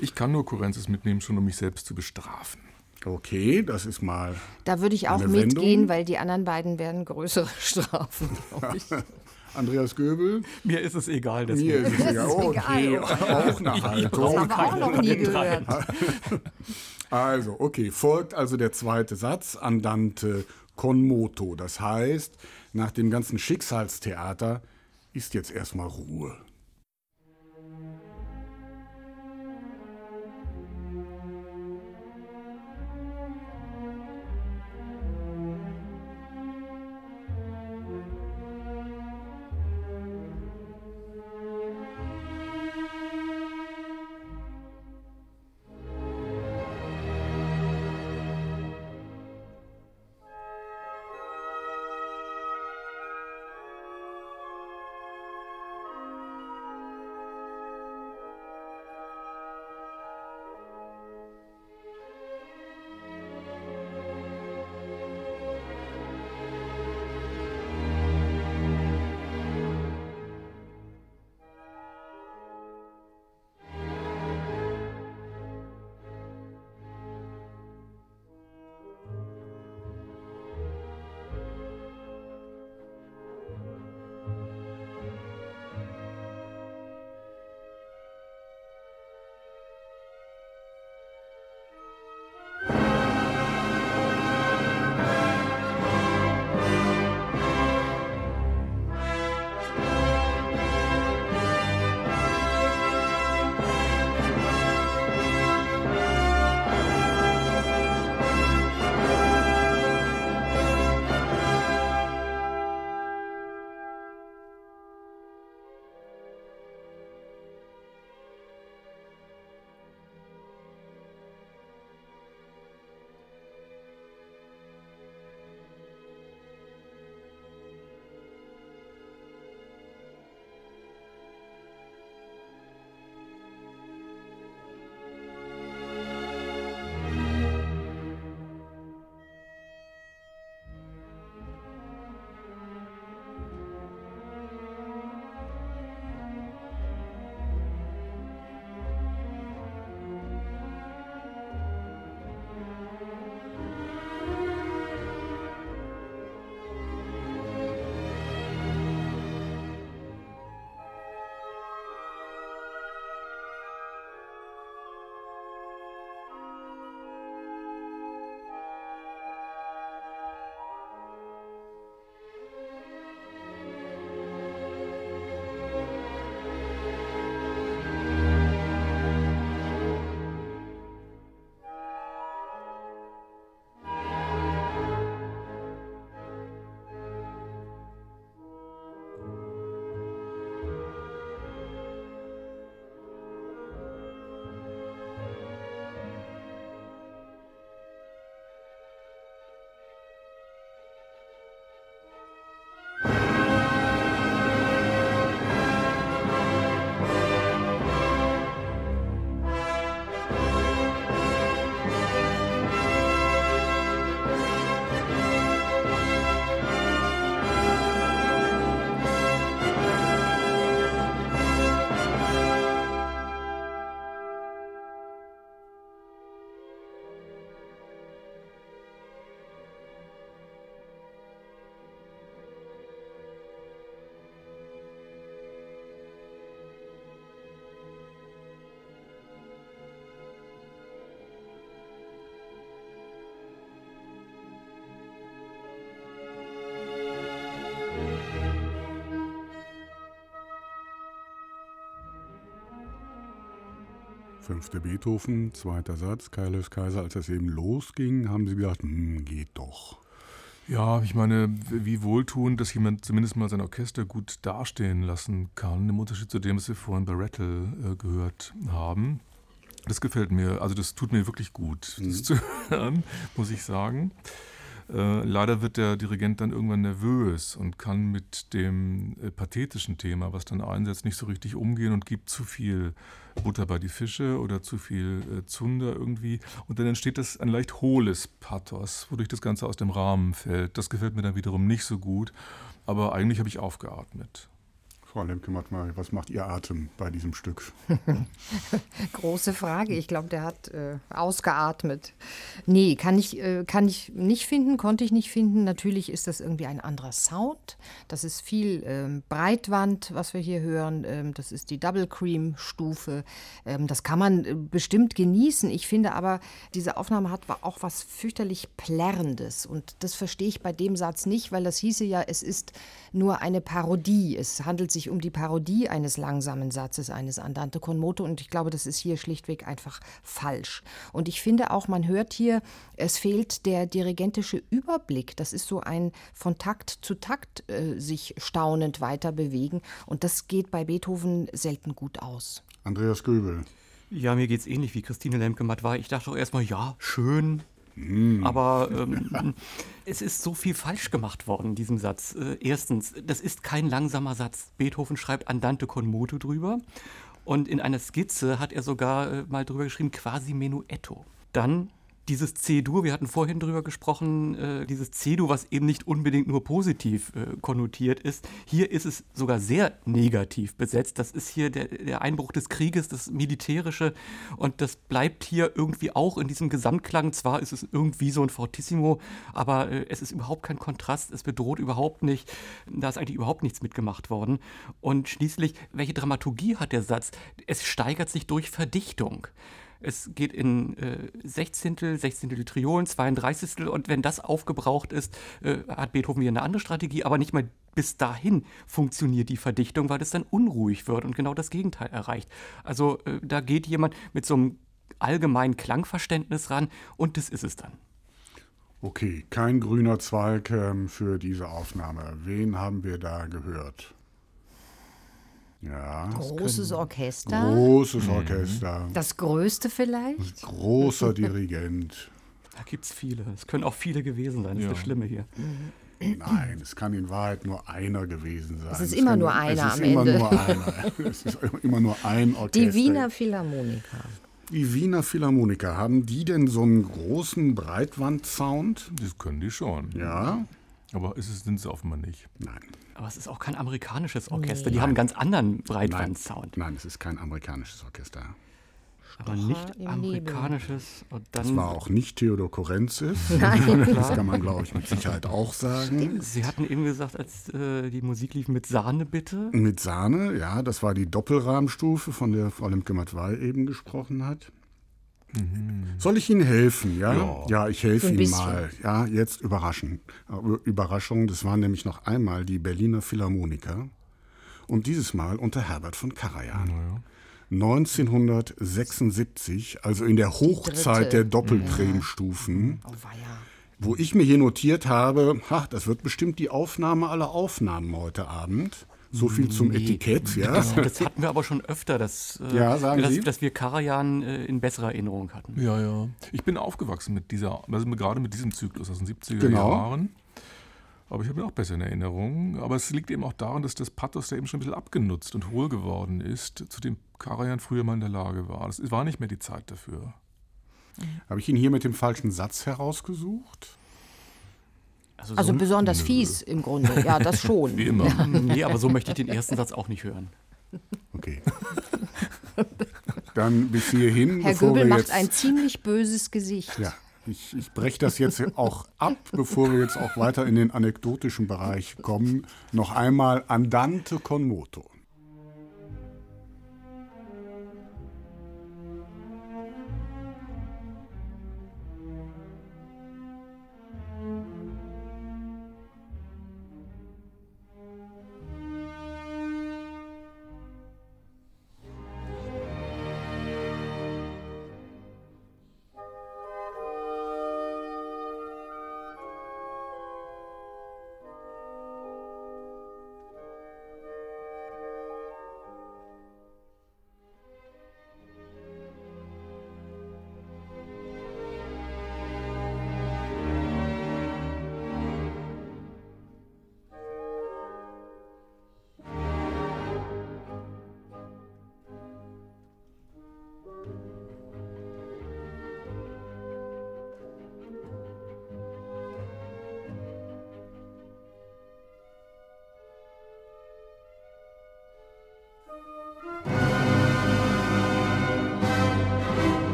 Ich kann nur Korenzis mitnehmen, schon um mich selbst zu bestrafen. Okay, das ist mal. Da würde ich auch mitgehen, Wendung. weil die anderen beiden werden größere Strafen, glaube ich. Andreas Göbel. Mir ist es egal. Mir deswegen. ist es egal. ist Okay, egal. auch eine Haltung. Das haben wir auch noch nie gehört. Also, okay, folgt also der zweite Satz, Andante con moto. Das heißt, nach dem ganzen Schicksalstheater ist jetzt erstmal Ruhe. Fünfte Beethoven, zweiter Satz, Kaius Kaiser, als das eben losging, haben Sie gedacht, hm, geht doch. Ja, ich meine, wie wohltuend, dass jemand zumindest mal sein Orchester gut dastehen lassen kann, im Unterschied zu dem, was wir vorhin bei Rattle äh, gehört haben. Das gefällt mir, also das tut mir wirklich gut, das mhm. zu hören, muss ich sagen. Äh, leider wird der Dirigent dann irgendwann nervös und kann mit dem äh, pathetischen Thema, was dann einsetzt, nicht so richtig umgehen und gibt zu viel Butter bei die Fische oder zu viel äh, Zunder irgendwie. Und dann entsteht das ein leicht hohles Pathos, wodurch das Ganze aus dem Rahmen fällt. Das gefällt mir dann wiederum nicht so gut. Aber eigentlich habe ich aufgeatmet. Frau Lemke, was macht Ihr Atem bei diesem Stück? Große Frage. Ich glaube, der hat äh, ausgeatmet. Nee, kann ich, äh, kann ich nicht finden, konnte ich nicht finden. Natürlich ist das irgendwie ein anderer Sound. Das ist viel ähm, Breitwand, was wir hier hören. Ähm, das ist die Double Cream Stufe. Ähm, das kann man äh, bestimmt genießen. Ich finde aber, diese Aufnahme hat auch was fürchterlich Plärrendes. Und das verstehe ich bei dem Satz nicht, weil das hieße ja, es ist nur eine Parodie. Es handelt sich sich um die Parodie eines langsamen Satzes, eines Andante con moto und ich glaube, das ist hier schlichtweg einfach falsch. Und ich finde auch, man hört hier, es fehlt der dirigentische Überblick. Das ist so ein von Takt zu Takt äh, sich staunend weiter bewegen und das geht bei Beethoven selten gut aus. Andreas Göbel. Ja, mir geht es ähnlich wie Christine Lemke-Matt war. Ich dachte auch erstmal, ja, schön, Mm. Aber ähm, es ist so viel falsch gemacht worden in diesem Satz. Äh, erstens, das ist kein langsamer Satz. Beethoven schreibt Andante con moto drüber. Und in einer Skizze hat er sogar äh, mal drüber geschrieben, quasi Menuetto. Dann dieses C-Dur, wir hatten vorhin drüber gesprochen, äh, dieses C-Dur, was eben nicht unbedingt nur positiv äh, konnotiert ist, hier ist es sogar sehr negativ besetzt. Das ist hier der, der, Einbruch des Krieges, das Militärische und das bleibt hier irgendwie auch in diesem Gesamtklang. Zwar ist es irgendwie so ein Fortissimo, aber äh, es ist überhaupt kein Kontrast, es bedroht überhaupt nicht. Da ist eigentlich überhaupt nichts mitgemacht worden. Und schließlich, welche Dramaturgie hat der Satz? Es steigert sich durch Verdichtung. Es geht in äh, Sechzehntel, Sechzehntel Triolen, 32. Und wenn das aufgebraucht ist, äh, hat Beethoven wieder eine andere Strategie. Aber nicht mal bis dahin funktioniert die Verdichtung, weil es dann unruhig wird und genau das Gegenteil erreicht. Also äh, da geht jemand mit so einem allgemeinen Klangverständnis ran und das ist es dann. Okay, kein grüner Zweig ähm, für diese Aufnahme. Wen haben wir da gehört? Ja. Großes Orchester. Großes mhm. Orchester. Das größte vielleicht? Großer Dirigent. Da gibt es viele. Es können auch viele gewesen sein. Das ja. ist das Schlimme hier. Nein, es kann in Wahrheit nur einer gewesen sein. Es ist es immer nur einer am Ende. Nur einer. Es ist immer nur ein Orchester. Die Wiener Philharmoniker. Die Wiener Philharmoniker, haben die denn so einen großen Breitwand-Sound? Das können die schon. Ja. Aber ist es, sind sie offenbar nicht. Nein. Aber es ist auch kein amerikanisches Orchester. Nee. Die haben einen ganz anderen Breitbandsound. Nein, Nein, es ist kein amerikanisches Orchester. Aber nicht amerikanisches. Und dann das war auch nicht Theodor Korenzis. Nein. Das kann man, glaube ich, mit Sicherheit auch sagen. Stimmt. Sie hatten eben gesagt, als äh, die Musik lief, mit Sahne bitte. Mit Sahne, ja. Das war die Doppelrahmstufe, von der Frau Lemke-Matwei eben gesprochen hat. Mhm. Soll ich Ihnen helfen? Ja, ja, ja ich helfe Ihnen mal. Ja, jetzt überraschen. Überraschung, das waren nämlich noch einmal die Berliner Philharmoniker und dieses Mal unter Herbert von Karajan. Ja. 1976, also in der Hochzeit der Doppelcremestufen, oh, wo ich mir hier notiert habe, ha, das wird bestimmt die Aufnahme aller Aufnahmen heute Abend. So viel zum nee. Etikett, ja. Das, das, hatten wir aber schon öfter, dass, äh, ja, sagen dass, Sie? dass wir Karajan äh, in besserer Erinnerung hatten. Ja, ja. Ich bin aufgewachsen mit dieser, also gerade mit diesem Zyklus aus den 70er genau. Jahren. Aber ich habe ihn auch besser in Erinnerung. Aber es liegt eben auch daran, dass das Pathos da eben schon ein bisschen abgenutzt und hohl geworden ist, zu dem Karajan früher mal in der Lage war. Es war nicht mehr die Zeit dafür. Habe ich ihn hier mit dem falschen Satz herausgesucht? Also, also besonders nö. fies im Grunde, ja, das schon. Wie immer. Ja. Nee, aber so möchte ich den ersten Satz auch nicht hören. Okay. Dann bis hierhin. Herr Göbel macht ein ziemlich böses Gesicht. Ja, ich, ich breche das jetzt auch ab, bevor wir jetzt auch weiter in den anekdotischen Bereich kommen. Noch einmal Andante con moto.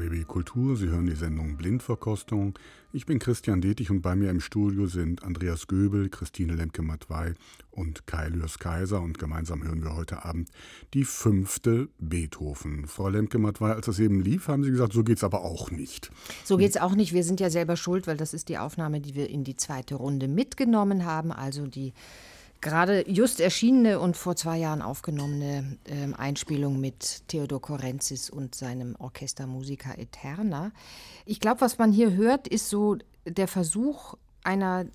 RBB Kultur. Sie hören die Sendung Blindverkostung. Ich bin Christian Detig und bei mir im Studio sind Andreas Göbel, Christine Lemke-Matwei und Kai Lürs Kaiser. Und gemeinsam hören wir heute Abend die fünfte Beethoven. Frau Lemke-Matwei, als das eben lief, haben Sie gesagt, so geht es aber auch nicht. So geht es auch nicht. Wir sind ja selber schuld, weil das ist die Aufnahme, die wir in die zweite Runde mitgenommen haben. Also die gerade just erschienene und vor zwei Jahren aufgenommene äh, Einspielung mit Theodor Korenzis und seinem Orchester Musica Eterna. Ich glaube, was man hier hört, ist so der Versuch einer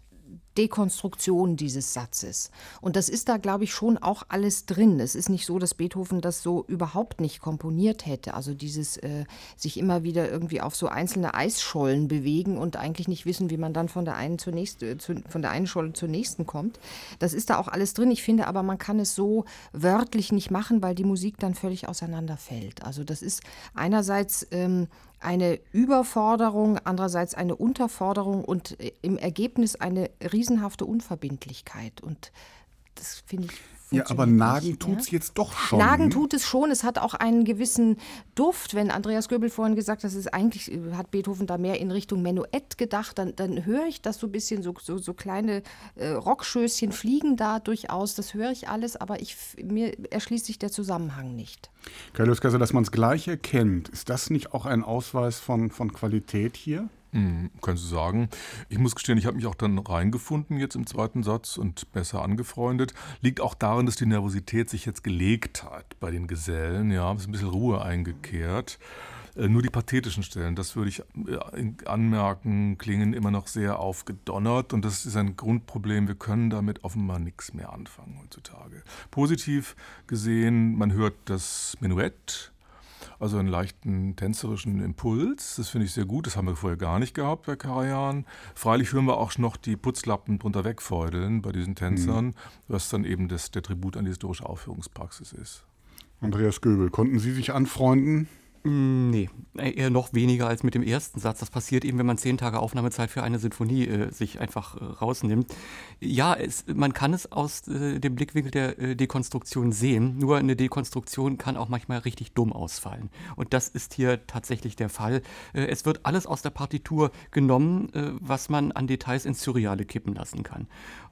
Dekonstruktion dieses Satzes. Und das ist da, glaube ich, schon auch alles drin. Es ist nicht so, dass Beethoven das so überhaupt nicht komponiert hätte. Also dieses äh, sich immer wieder irgendwie auf so einzelne Eisschollen bewegen und eigentlich nicht wissen, wie man dann von der einen zur nächsten, äh, zu, von der einen Scholle zur nächsten kommt. Das ist da auch alles drin. Ich finde aber, man kann es so wörtlich nicht machen, weil die Musik dann völlig auseinanderfällt. Also das ist einerseits ähm, eine Überforderung, andererseits eine Unterforderung und äh, im Ergebnis eine riesenhafte Unverbindlichkeit. Und das finde ich ja, aber Nagen tut es jetzt doch schon. Nagen tut es schon. Es hat auch einen gewissen Duft. Wenn Andreas Göbel vorhin gesagt hat, ist eigentlich äh, hat Beethoven da mehr in Richtung Menuett gedacht, dann, dann höre ich das so ein bisschen, so, so, so kleine äh, Rockschößchen fliegen da durchaus. Das höre ich alles, aber ich, mir erschließt sich der Zusammenhang nicht. Carlos Kaiser, dass man es gleich erkennt, ist das nicht auch ein Ausweis von, von Qualität hier? Hm, kannst du sagen. Ich muss gestehen, ich habe mich auch dann reingefunden jetzt im zweiten Satz und besser angefreundet. Liegt auch darin, dass die Nervosität sich jetzt gelegt hat bei den Gesellen. Ja, ist ein bisschen Ruhe eingekehrt. Äh, nur die pathetischen Stellen, das würde ich äh, anmerken, klingen immer noch sehr aufgedonnert und das ist ein Grundproblem. Wir können damit offenbar nichts mehr anfangen heutzutage. Positiv gesehen, man hört das Menuett, also einen leichten tänzerischen Impuls. Das finde ich sehr gut. Das haben wir vorher gar nicht gehabt bei Karajan. Freilich hören wir auch noch die Putzlappen drunter wegfeudeln bei diesen Tänzern, mhm. was dann eben das, der Tribut an die historische Aufführungspraxis ist. Andreas Göbel, konnten Sie sich anfreunden? Mm, nee, äh, eher noch weniger als mit dem ersten Satz. Das passiert eben, wenn man zehn Tage Aufnahmezeit für eine Sinfonie äh, sich einfach äh, rausnimmt. Ja, es, man kann es aus äh, dem Blickwinkel der äh, Dekonstruktion sehen. Nur eine Dekonstruktion kann auch manchmal richtig dumm ausfallen. Und das ist hier tatsächlich der Fall. Äh, es wird alles aus der Partitur genommen, was man an Details ins Surreale kippen lassen kann.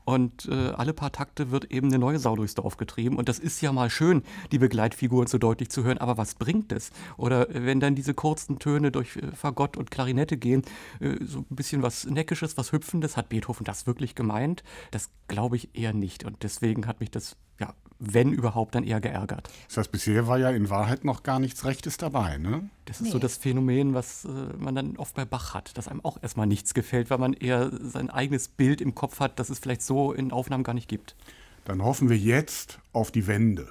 Und äh, alle paar Takte wird eben eine neue Sau durchs Dorf getrieben. Und das ist ja mal schön, die Begleitfiguren so deutlich zu hören. Aber was bringt es? Oder wenn dann diese kurzen Töne durch äh, Fagott und Klarinette gehen, äh, so ein bisschen was Neckisches, was Hüpfendes, hat Beethoven das wirklich gemeint? Das glaube ich eher nicht. Und deswegen hat mich das ja, wenn überhaupt, dann eher geärgert. Das heißt, bisher war ja in Wahrheit noch gar nichts Rechtes dabei, ne? Das ist nee. so das Phänomen, was äh, man dann oft bei Bach hat, dass einem auch erstmal nichts gefällt, weil man eher sein eigenes Bild im Kopf hat, das es vielleicht so in Aufnahmen gar nicht gibt. Dann hoffen wir jetzt auf die Wende.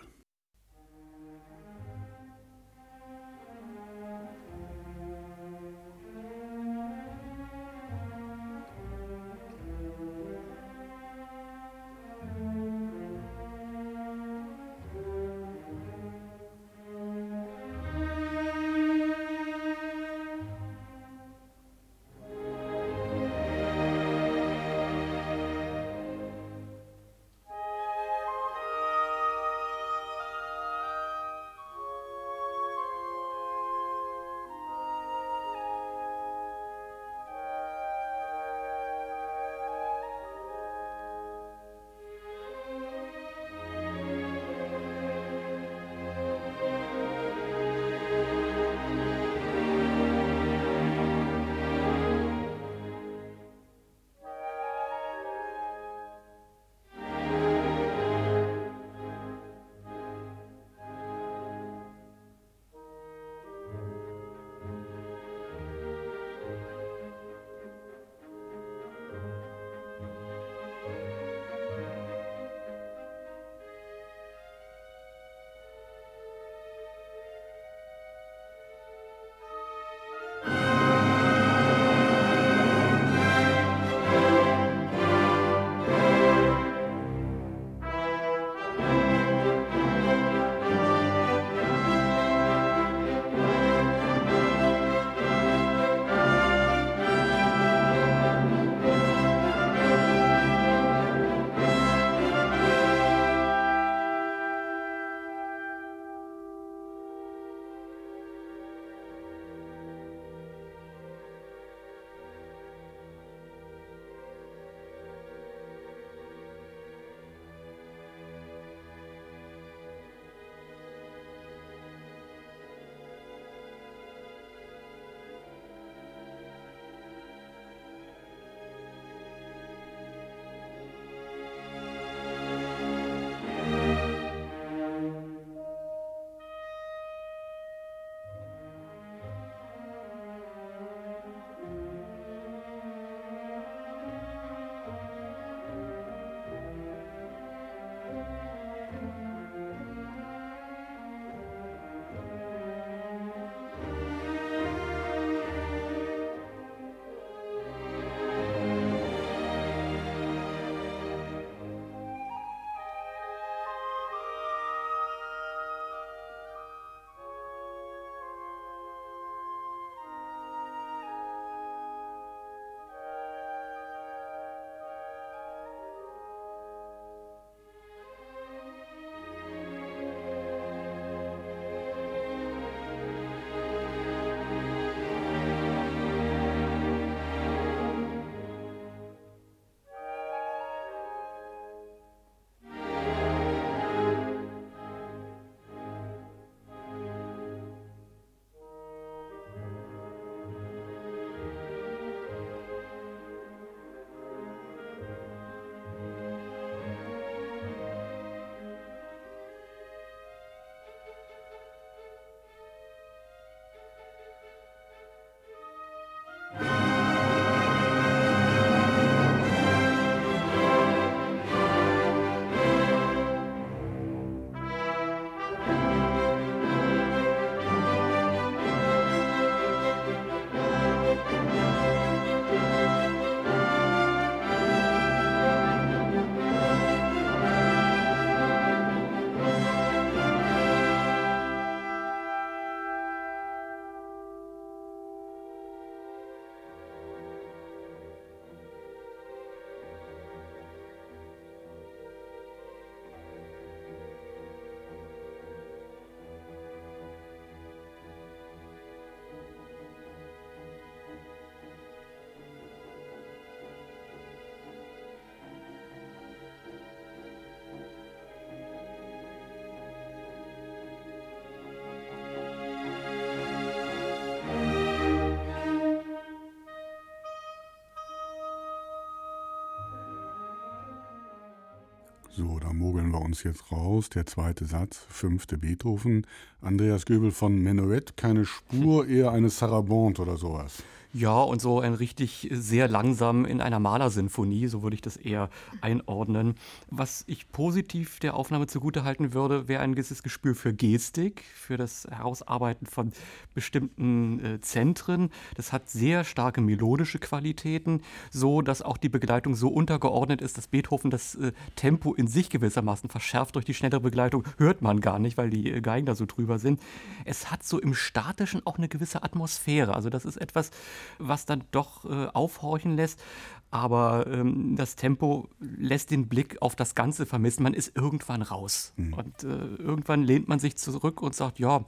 So, da mogeln wir uns jetzt raus. Der zweite Satz, fünfte Beethoven. Andreas Göbel von Menuett, keine Spur, eher eine Sarabande oder sowas. Ja, und so ein richtig sehr langsam in einer Malersinfonie, so würde ich das eher einordnen. Was ich positiv der Aufnahme zugutehalten würde, wäre ein gewisses Gespür für Gestik, für das Herausarbeiten von bestimmten äh, Zentren. Das hat sehr starke melodische Qualitäten, so dass auch die Begleitung so untergeordnet ist, dass Beethoven das äh, Tempo in sich gewissermaßen verschärft durch die schnellere Begleitung. Hört man gar nicht, weil die äh, Geigen da so drüber sind. Es hat so im Statischen auch eine gewisse Atmosphäre. Also das ist etwas, was dann doch äh, aufhorchen lässt. Aber ähm, das Tempo lässt den Blick auf das Ganze vermissen. Man ist irgendwann raus. Mhm. Und äh, irgendwann lehnt man sich zurück und sagt, ja,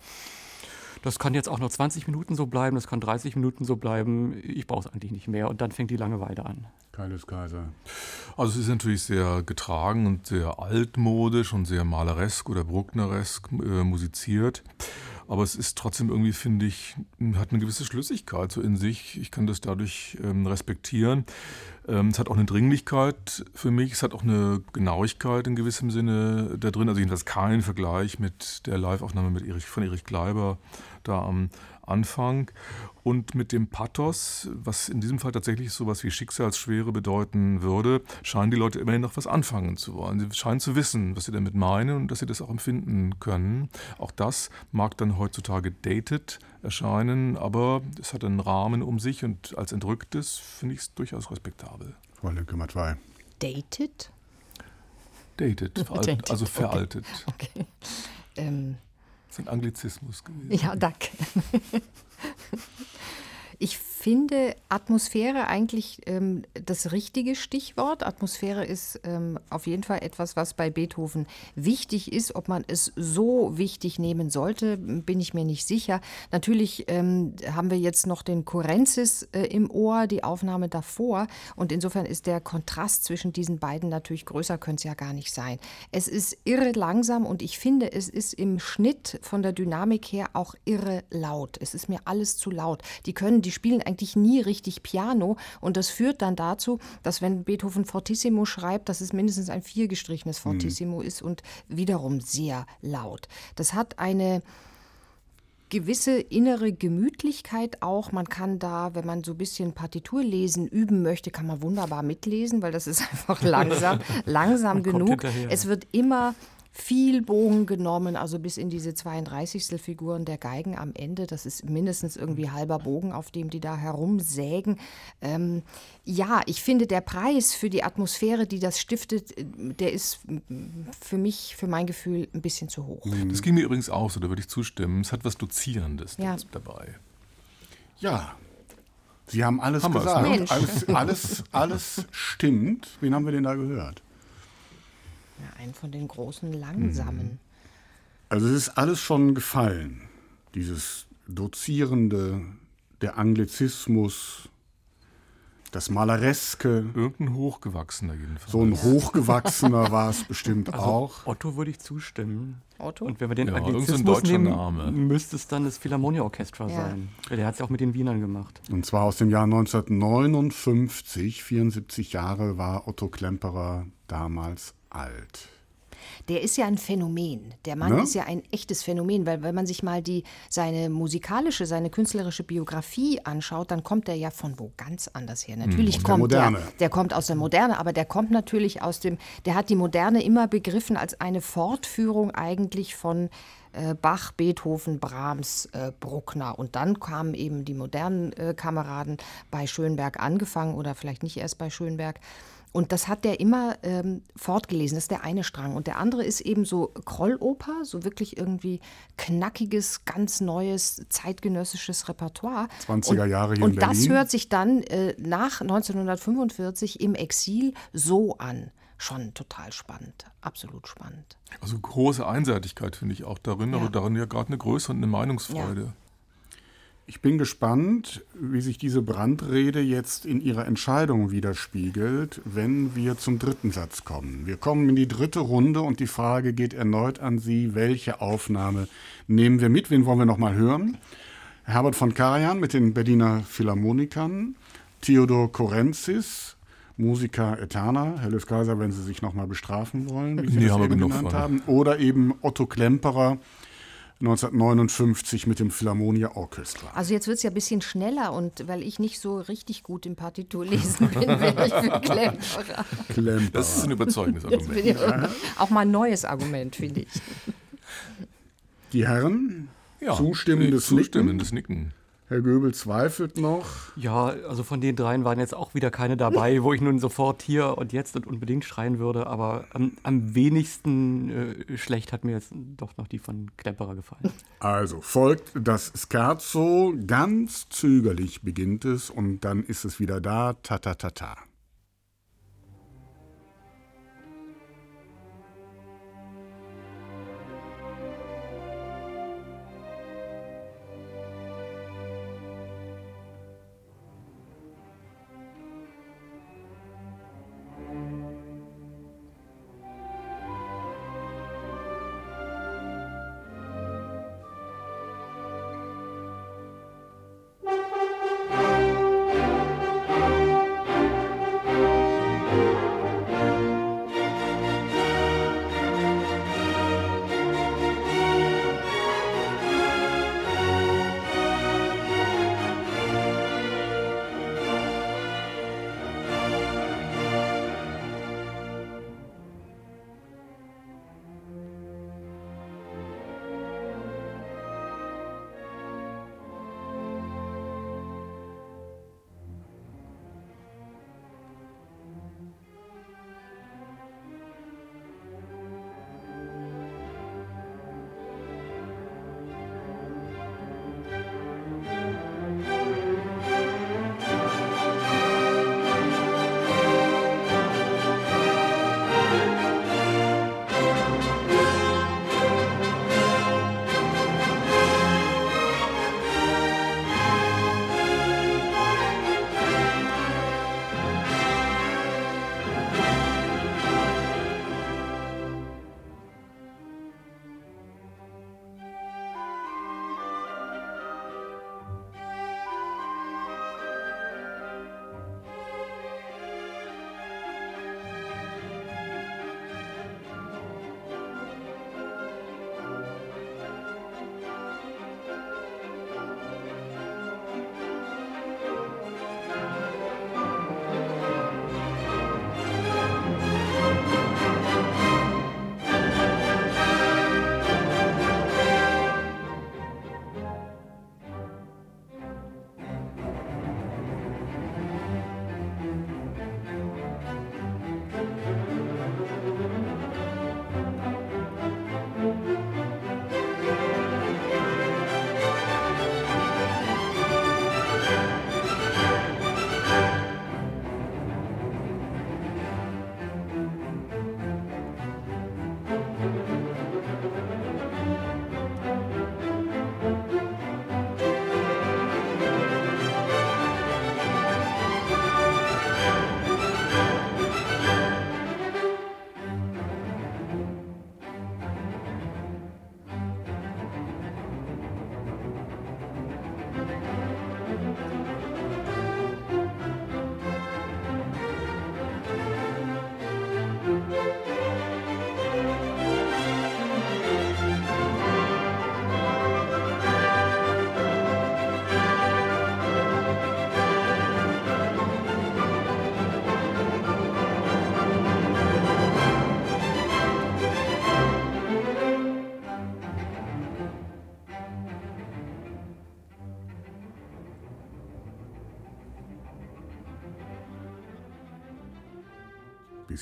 das kann jetzt auch noch 20 Minuten so bleiben, das kann 30 Minuten so bleiben. Ich brauche es eigentlich nicht mehr. Und dann fängt die Langeweile an. Keiles Kaiser. Also es ist natürlich sehr getragen und sehr altmodisch und sehr maleresk oder bruckneresk äh, musiziert aber es ist trotzdem irgendwie, finde ich, hat eine gewisse Schlüssigkeit so in sich. Ich kann das dadurch ähm, respektieren. Ähm, es hat auch eine Dringlichkeit für mich, es hat auch eine Genauigkeit in gewissem Sinne da drin. Also jedenfalls kein Vergleich mit der Live-Aufnahme mit Erich, von Erich Kleiber da am Anfang und mit dem Pathos, was in diesem Fall tatsächlich so etwas wie Schicksalsschwere bedeuten würde, scheinen die Leute immerhin noch was anfangen zu wollen. Sie scheinen zu wissen, was sie damit meinen und dass sie das auch empfinden können. Auch das mag dann heutzutage dated erscheinen, aber es hat einen Rahmen um sich und als Entrücktes finde ich es durchaus respektabel. Frau Lücke-Matwei. Dated? Dated, also veraltet. Okay. okay. Ähm, das ist ein Anglizismus gewesen. Ja, danke. Ich finde Atmosphäre eigentlich ähm, das richtige Stichwort. Atmosphäre ist ähm, auf jeden Fall etwas, was bei Beethoven wichtig ist. Ob man es so wichtig nehmen sollte, bin ich mir nicht sicher. Natürlich ähm, haben wir jetzt noch den Kurenzis äh, im Ohr, die Aufnahme davor. Und insofern ist der Kontrast zwischen diesen beiden natürlich größer, könnte es ja gar nicht sein. Es ist irre langsam und ich finde, es ist im Schnitt von der Dynamik her auch irre laut. Es ist mir alles zu laut. Die können die spielen eigentlich nie richtig Piano und das führt dann dazu, dass wenn Beethoven Fortissimo schreibt, dass es mindestens ein viergestrichenes mhm. Fortissimo mhm. ist und wiederum sehr laut. Das hat eine gewisse innere Gemütlichkeit auch. Man kann da, wenn man so ein bisschen Partitur lesen üben möchte, kann man wunderbar mitlesen, weil das ist einfach langsam, langsam genug. Es wird immer viel Bogen genommen, also bis in diese 32. Figuren der Geigen am Ende. Das ist mindestens irgendwie halber Bogen, auf dem die da herumsägen. Ähm, ja, ich finde, der Preis für die Atmosphäre, die das stiftet, der ist für mich, für mein Gefühl, ein bisschen zu hoch. Mhm. Das ging mir übrigens auch so, da würde ich zustimmen. Es hat was Dozierendes ja. dabei. Ja, Sie haben alles haben gesagt. Alles, alles, alles stimmt. Wen haben wir denn da gehört? Ja, einen von den großen Langsamen. Mhm. Also es ist alles schon gefallen. Dieses Dozierende, der Anglizismus, das Malereske. Irgendein Hochgewachsener jedenfalls. So ein Hochgewachsener war es bestimmt also auch. Otto würde ich zustimmen. Otto? Und wenn wir den ja, Anglizismus nehmen, Name. müsste es dann das Philharmonia-Orchestra ja. sein. Der hat es ja auch mit den Wienern gemacht. Und zwar aus dem Jahr 1959. 74 Jahre war Otto Klemperer damals alt. Der ist ja ein Phänomen. Der Mann ja? ist ja ein echtes Phänomen, weil wenn man sich mal die, seine musikalische, seine künstlerische Biografie anschaut, dann kommt er ja von wo ganz anders her. Natürlich hm, kommt der, der kommt aus der Moderne, aber der kommt natürlich aus dem, der hat die Moderne immer begriffen als eine Fortführung eigentlich von äh, Bach, Beethoven, Brahms, äh, Bruckner. Und dann kamen eben die modernen äh, Kameraden bei Schönberg angefangen oder vielleicht nicht erst bei Schönberg. Und das hat der immer ähm, fortgelesen. Das ist der eine Strang. Und der andere ist eben so Krolloper, so wirklich irgendwie knackiges, ganz neues, zeitgenössisches Repertoire. 20er Jahre hier und, in Berlin. Und das hört sich dann äh, nach 1945 im Exil so an. Schon total spannend, absolut spannend. Also große Einseitigkeit finde ich auch darin, ja. aber darin ja gerade eine Größe und eine Meinungsfreude. Ja. Ich bin gespannt, wie sich diese Brandrede jetzt in ihrer Entscheidung widerspiegelt, wenn wir zum dritten Satz kommen. Wir kommen in die dritte Runde und die Frage geht erneut an Sie, welche Aufnahme nehmen wir mit? Wen wollen wir noch mal hören? Herbert von Karajan mit den Berliner Philharmonikern, Theodor Korenzis, Musica Eterna, Helles Kaiser, wenn Sie sich nochmal bestrafen wollen, wie Sie Nee, das eben genug genannt haben. Oder eben Otto Klemperer 1959 mit dem Philharmonia Orchestra. Also jetzt wird es ja ein bisschen schneller und weil ich nicht so richtig gut im Partitur lesen bin, wäre ich für Klemperer. Klemperer. Das ist ein überzeugendes Argument. ja auch mal ein neues Argument, finde ich. Die Herren, Ja, zustimmendes äh, Nicken. zustimmendes Nicken. Herr Göbel zweifelt noch. Ja, also von den dreien waren jetzt auch wieder keine dabei, wo ich nun sofort hier und jetzt und unbedingt schreien würde. Aber am, am wenigsten äh, schlecht hat mir jetzt doch noch die von Klemperer gefallen. Also folgt das Scherzo, ganz zögerlich beginnt es und dann ist es wieder da, ta ta ta ta.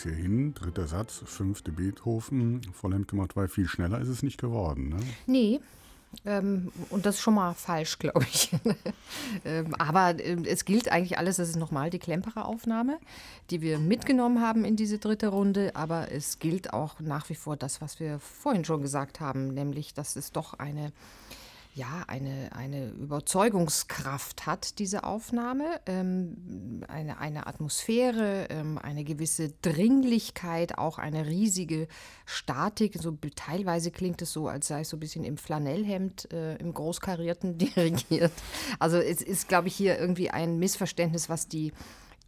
Bis hierhin, dritter Satz, fünfte Beethoven, vollend gemacht, weil viel schneller ist es nicht geworden. Ne? Nee. Ähm, und das ist schon mal falsch, glaube ich. ähm, aber ähm, es gilt eigentlich alles, das ist nochmal die Klemperer Aufnahme, die wir mitgenommen haben in diese dritte Runde. Aber es gilt auch nach wie vor das, was wir vorhin schon gesagt haben, nämlich, dass es doch eine ja, eine, eine Überzeugungskraft hat, diese Aufnahme, ähm, eine, eine Atmosphäre, ähm, eine gewisse Dringlichkeit, auch eine riesige Statik. So, teilweise klingt es so, als sei es so ein bisschen im Flanellhemd, äh, im Großkarierten dirigiert. Also es ist, glaube ich, hier irgendwie ein Missverständnis, was die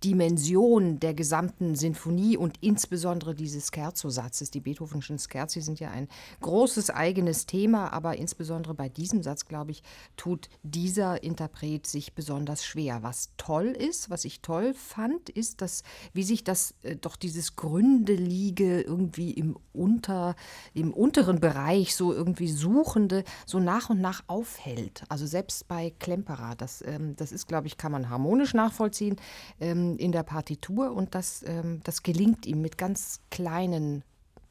Dimension der gesamten Sinfonie und insbesondere dieses Scherzo-Satzes. Die Beethovenschen Scherzi sind ja ein großes eigenes Thema, aber insbesondere bei diesem Satz, glaube ich, tut dieser Interpret sich besonders schwer. Was toll ist, was ich toll fand, ist, dass wie sich das äh, doch dieses Gründeliege irgendwie im unter im unteren Bereich so irgendwie Suchende so nach und nach aufhält. Also selbst bei Klemperer, das, ähm, das ist, glaube ich, kann man harmonisch nachvollziehen ähm, in der Partitur und das, ähm, das gelingt ihm mit ganz kleinen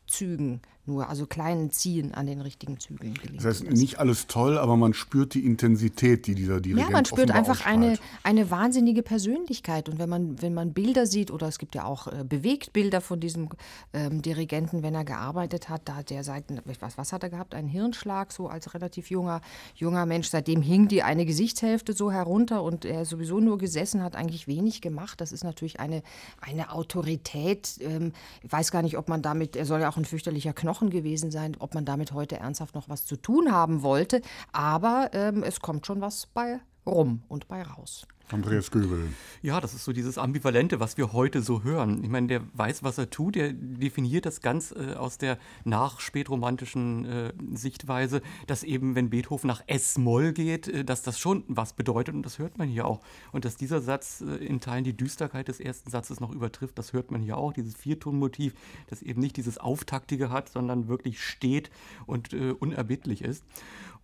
Zügen nur, also kleinen Ziehen an den richtigen Zügeln gelingt. Das heißt, nicht alles toll, aber man spürt die Intensität, die dieser Dirigent Ja, man spürt einfach eine, eine wahnsinnige Persönlichkeit. Und wenn man, wenn man Bilder sieht, oder es gibt ja auch äh, Bewegtbilder von diesem ähm, Dirigenten, wenn er gearbeitet hat, da hat der seit, was, was hat er gehabt? Einen Hirnschlag, so als relativ junger, junger Mensch. Seitdem hing die eine Gesichtshälfte so herunter und er sowieso nur gesessen, hat eigentlich wenig gemacht. Das ist natürlich eine, eine Autorität. Ähm, ich weiß gar nicht, ob man damit, er soll ja auch ein fürchterlicher Knochen Knochen gewesen sein, ob man damit heute ernsthaft noch was zu tun haben wollte. Aber ähm, es kommt schon was bei rum und bei raus. Andreas Göbel. Ja, das ist so dieses Ambivalente, was wir heute so hören. Ich meine, der weiß, was er tut, der definiert das ganz äh, aus der nachspätromantischen äh, Sichtweise, dass eben, wenn Beethoven nach S-Moll geht, äh, dass das schon was bedeutet und das hört man hier auch. Und dass dieser Satz äh, in Teilen die Düsterkeit des ersten Satzes noch übertrifft, das hört man hier auch. Dieses Viertonmotiv, das eben nicht dieses Auftaktige hat, sondern wirklich steht und äh, unerbittlich ist.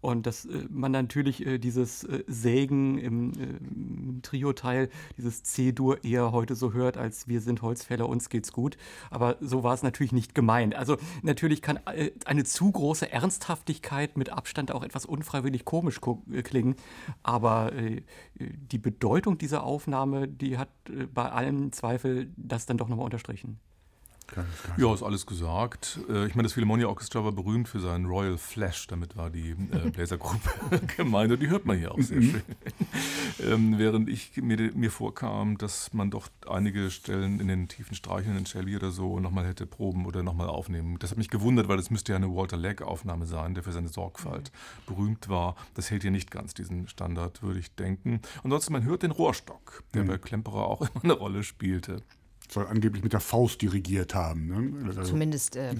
Und dass äh, man natürlich äh, dieses äh, Sägen im, Trio-Teil, dieses C-Dur eher heute so hört, als wir sind Holzfäller, uns geht's gut. Aber so war es natürlich nicht gemeint. Also natürlich kann eine zu große Ernsthaftigkeit mit Abstand auch etwas unfreiwillig komisch klingen. Aber die Bedeutung dieser Aufnahme, die hat bei allem Zweifel das dann doch nochmal unterstrichen. Ja, ist alles gesagt. Äh, ich meine, das Philharmonia Orchestra war berühmt für seinen Royal Flash. Damit war die äh, Bläsergruppe gemeint und die hört man hier auch sehr mhm. schön. ähm, während ich mir, mir vorkam, dass man doch einige Stellen in den tiefen Streichen in Shelley oder so nochmal hätte proben oder nochmal aufnehmen. Das hat mich gewundert, weil das müsste ja eine Walter Legg-Aufnahme sein, der für seine Sorgfalt mhm. berühmt war. Das hält hier nicht ganz diesen Standard, würde ich denken. Ansonsten, man hört den Rohrstock, der mhm. bei Klemperer auch immer eine Rolle spielte soll angeblich mit der Faust dirigiert haben. Ne? Also Zumindest äh,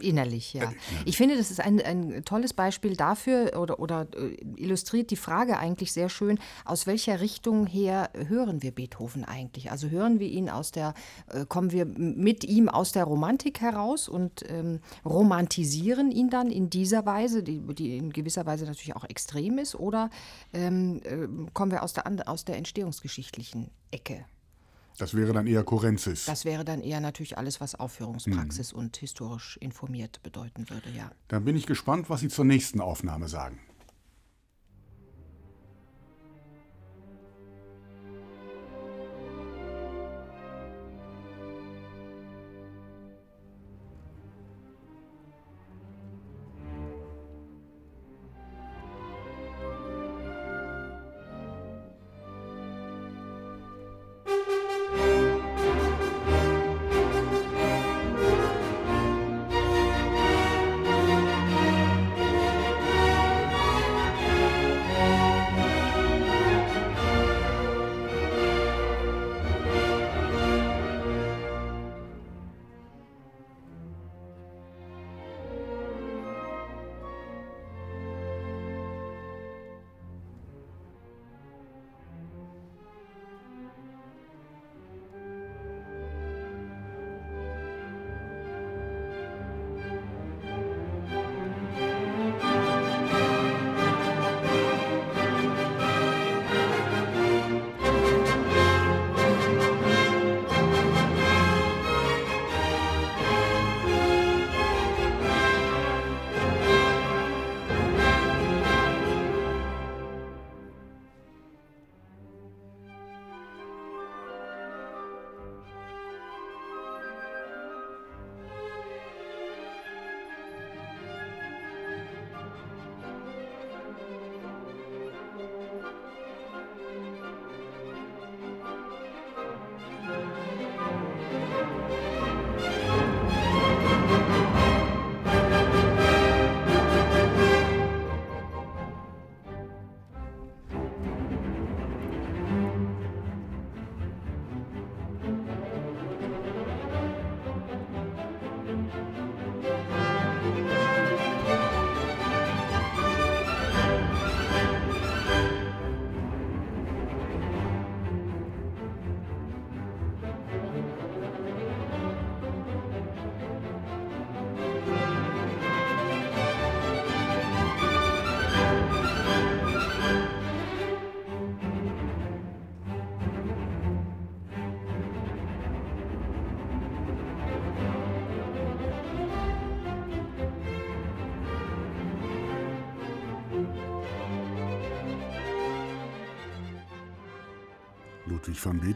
innerlich, ja. Ich finde, das ist ein, ein tolles Beispiel dafür oder, oder äh, illustriert die Frage eigentlich sehr schön, aus welcher Richtung her hören wir Beethoven eigentlich? Also hören wir ihn aus der, äh, kommen wir mit ihm aus der Romantik heraus und ähm, romantisieren ihn dann in dieser Weise, die, die, in gewisser Weise natürlich auch extrem ist, oder ähm, äh, kommen wir aus der, aus der entstehungsgeschichtlichen Ecke? Das wäre dann eher Korenzis. Das wäre dann eher natürlich alles, was Aufführungspraxis mhm. und historisch informiert bedeuten würde, ja. Dann bin ich gespannt, was Sie zur nächsten Aufnahme sagen.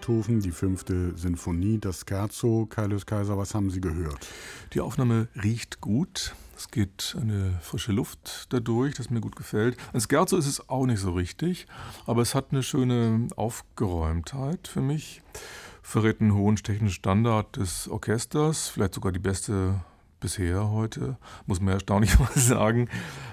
Beethoven, die fünfte Sinfonie, das Scherzo. Kaius Kaiser, was haben Sie gehört? Die Aufnahme riecht gut. Es geht eine frische Luft dadurch, das mir gut gefällt. Ein Scherzo ist es auch nicht so richtig, aber es hat eine schöne Aufgeräumtheit für mich. Verrät einen hohen technischen Standard des Orchesters, vielleicht sogar die beste bisher heute, muss man erstaunlich mal sagen.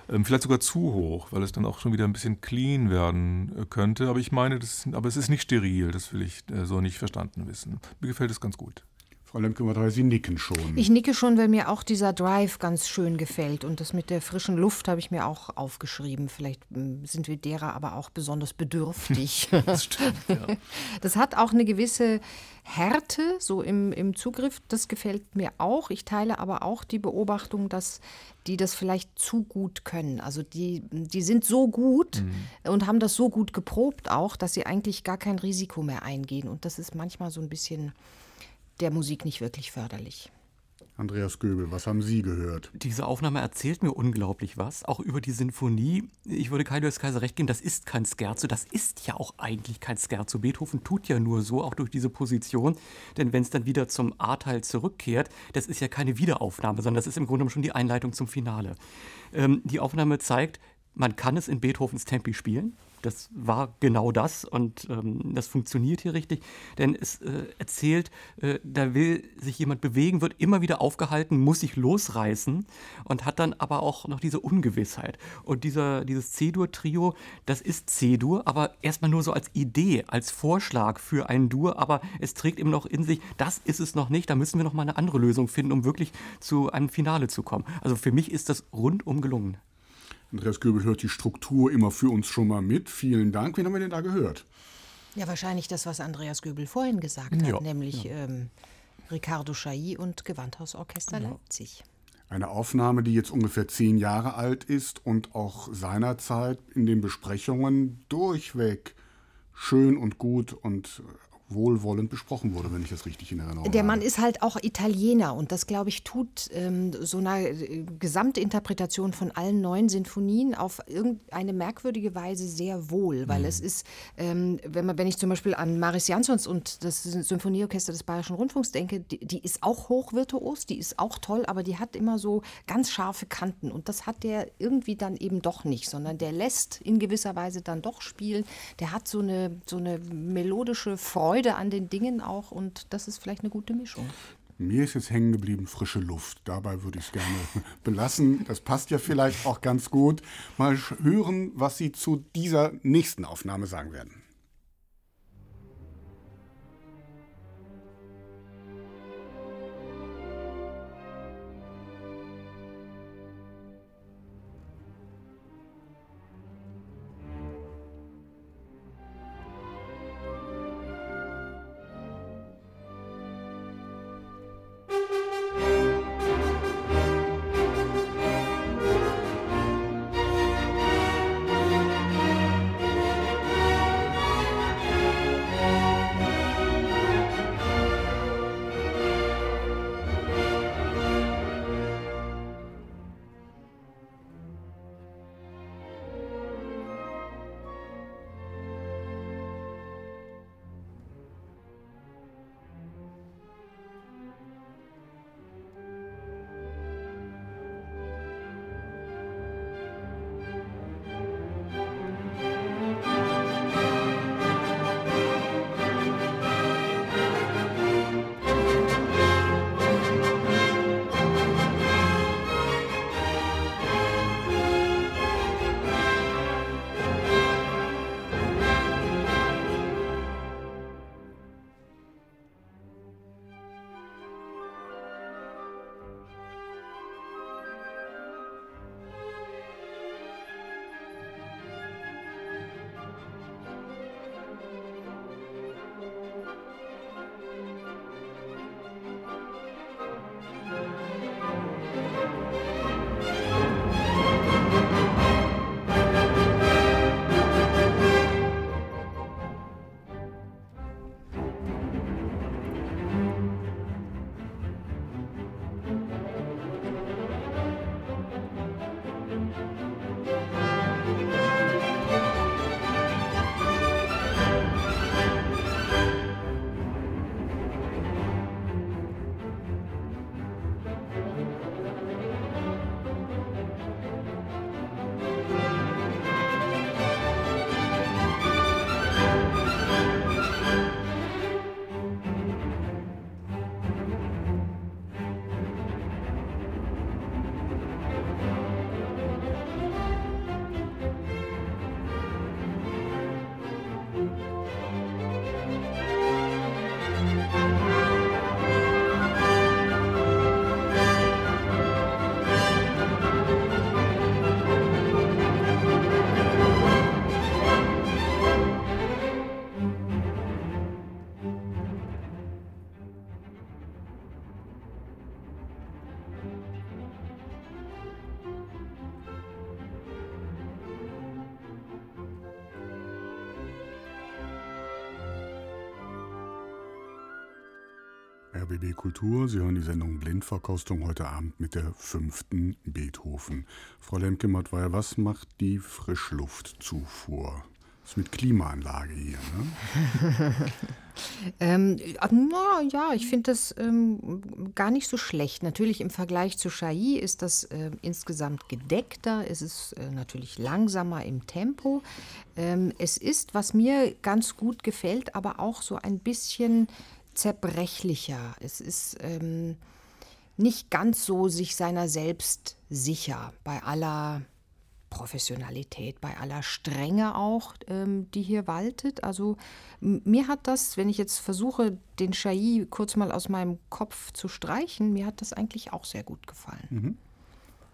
Ähm, vielleicht sogar zu hoch, weil es dann auch schon wieder ein bisschen clean werden äh, könnte. Aber ich meine, das, aber es ist nicht steril, das will ich äh, so nicht verstanden wissen. Mir gefällt es ganz gut. Frau Lemke, Sie nicken schon. Ich nicke schon, weil mir auch dieser Drive ganz schön gefällt. Und das mit der frischen Luft habe ich mir auch aufgeschrieben. Vielleicht hm, sind wir derer aber auch besonders bedürftig. das stimmt, ja. Das hat auch eine gewisse Härte, so im, im Zugriff. Das gefällt mir auch. Ich teile aber auch die Beobachtung, dass die das vielleicht zu gut können. Also die, die sind so gut mhm. und haben das so gut geprobt auch, dass sie eigentlich gar kein Risiko mehr eingehen. Und das ist manchmal so ein bisschen der Musik nicht wirklich förderlich. Andreas Göbel, was haben Sie gehört? Diese Aufnahme erzählt mir unglaublich was, auch über die Sinfonie. Ich würde Kaius Kaiser recht geben, das ist kein Scherzo, das ist ja auch eigentlich kein Scherzo. Beethoven tut ja nur so, auch durch diese Position, denn wenn es dann wieder zum A-Teil zurückkehrt, das ist ja keine Wiederaufnahme, sondern das ist im Grunde schon die Einleitung zum Finale. Ähm, die Aufnahme zeigt, man kann es in Beethovens Tempi spielen das war genau das und ähm, das funktioniert hier richtig, denn es äh, erzählt, äh, da will sich jemand bewegen, wird immer wieder aufgehalten, muss sich losreißen und hat dann aber auch noch diese Ungewissheit. Und dieser, dieses C-Dur-Trio, das ist C-Dur, aber erstmal nur so als Idee, als Vorschlag für ein Dur, aber es trägt eben noch in sich, das ist es noch nicht, da müssen wir noch mal eine andere Lösung finden, um wirklich zu einem Finale zu kommen. Also für mich ist das rundum gelungen. Andreas Göbel hört die Struktur immer für uns schon mal mit. Vielen Dank. Wen haben wir denn da gehört? Ja, wahrscheinlich das, was Andreas Göbel vorhin gesagt hat, nämlich ja. ähm, Ricardo Chailly und Gewandhausorchester genau. Leipzig. Eine Aufnahme, die jetzt ungefähr zehn Jahre alt ist und auch seinerzeit in den Besprechungen durchweg schön und gut und wohlwollend besprochen wurde, wenn ich das richtig in Erinnerung habe. Der Mann ist halt auch Italiener und das, glaube ich, tut ähm, so eine äh, Gesamtinterpretation von allen neuen Sinfonien auf irgendeine merkwürdige Weise sehr wohl, weil mhm. es ist, ähm, wenn, man, wenn ich zum Beispiel an Maris Jansons und das Symphonieorchester des Bayerischen Rundfunks denke, die, die ist auch hochvirtuos, die ist auch toll, aber die hat immer so ganz scharfe Kanten und das hat der irgendwie dann eben doch nicht, sondern der lässt in gewisser Weise dann doch spielen. Der hat so eine, so eine melodische Freude Freude an den Dingen auch und das ist vielleicht eine gute Mischung. Mir ist jetzt hängen geblieben frische Luft. Dabei würde ich es gerne belassen. Das passt ja vielleicht auch ganz gut. Mal hören, was Sie zu dieser nächsten Aufnahme sagen werden. RBB Kultur. Sie hören die Sendung Blindverkostung heute Abend mit der fünften Beethoven. Frau Lemke-Mattweier, was macht die Frischluftzufuhr? Das ist mit Klimaanlage hier, ne? ähm, na, ja, ich finde das ähm, gar nicht so schlecht. Natürlich im Vergleich zu Chai ist das äh, insgesamt gedeckter. Es ist äh, natürlich langsamer im Tempo. Ähm, es ist, was mir ganz gut gefällt, aber auch so ein bisschen zerbrechlicher. Es ist ähm, nicht ganz so sich seiner selbst sicher bei aller Professionalität, bei aller Strenge auch, ähm, die hier waltet. Also mir hat das, wenn ich jetzt versuche, den Chai kurz mal aus meinem Kopf zu streichen, mir hat das eigentlich auch sehr gut gefallen. Mhm.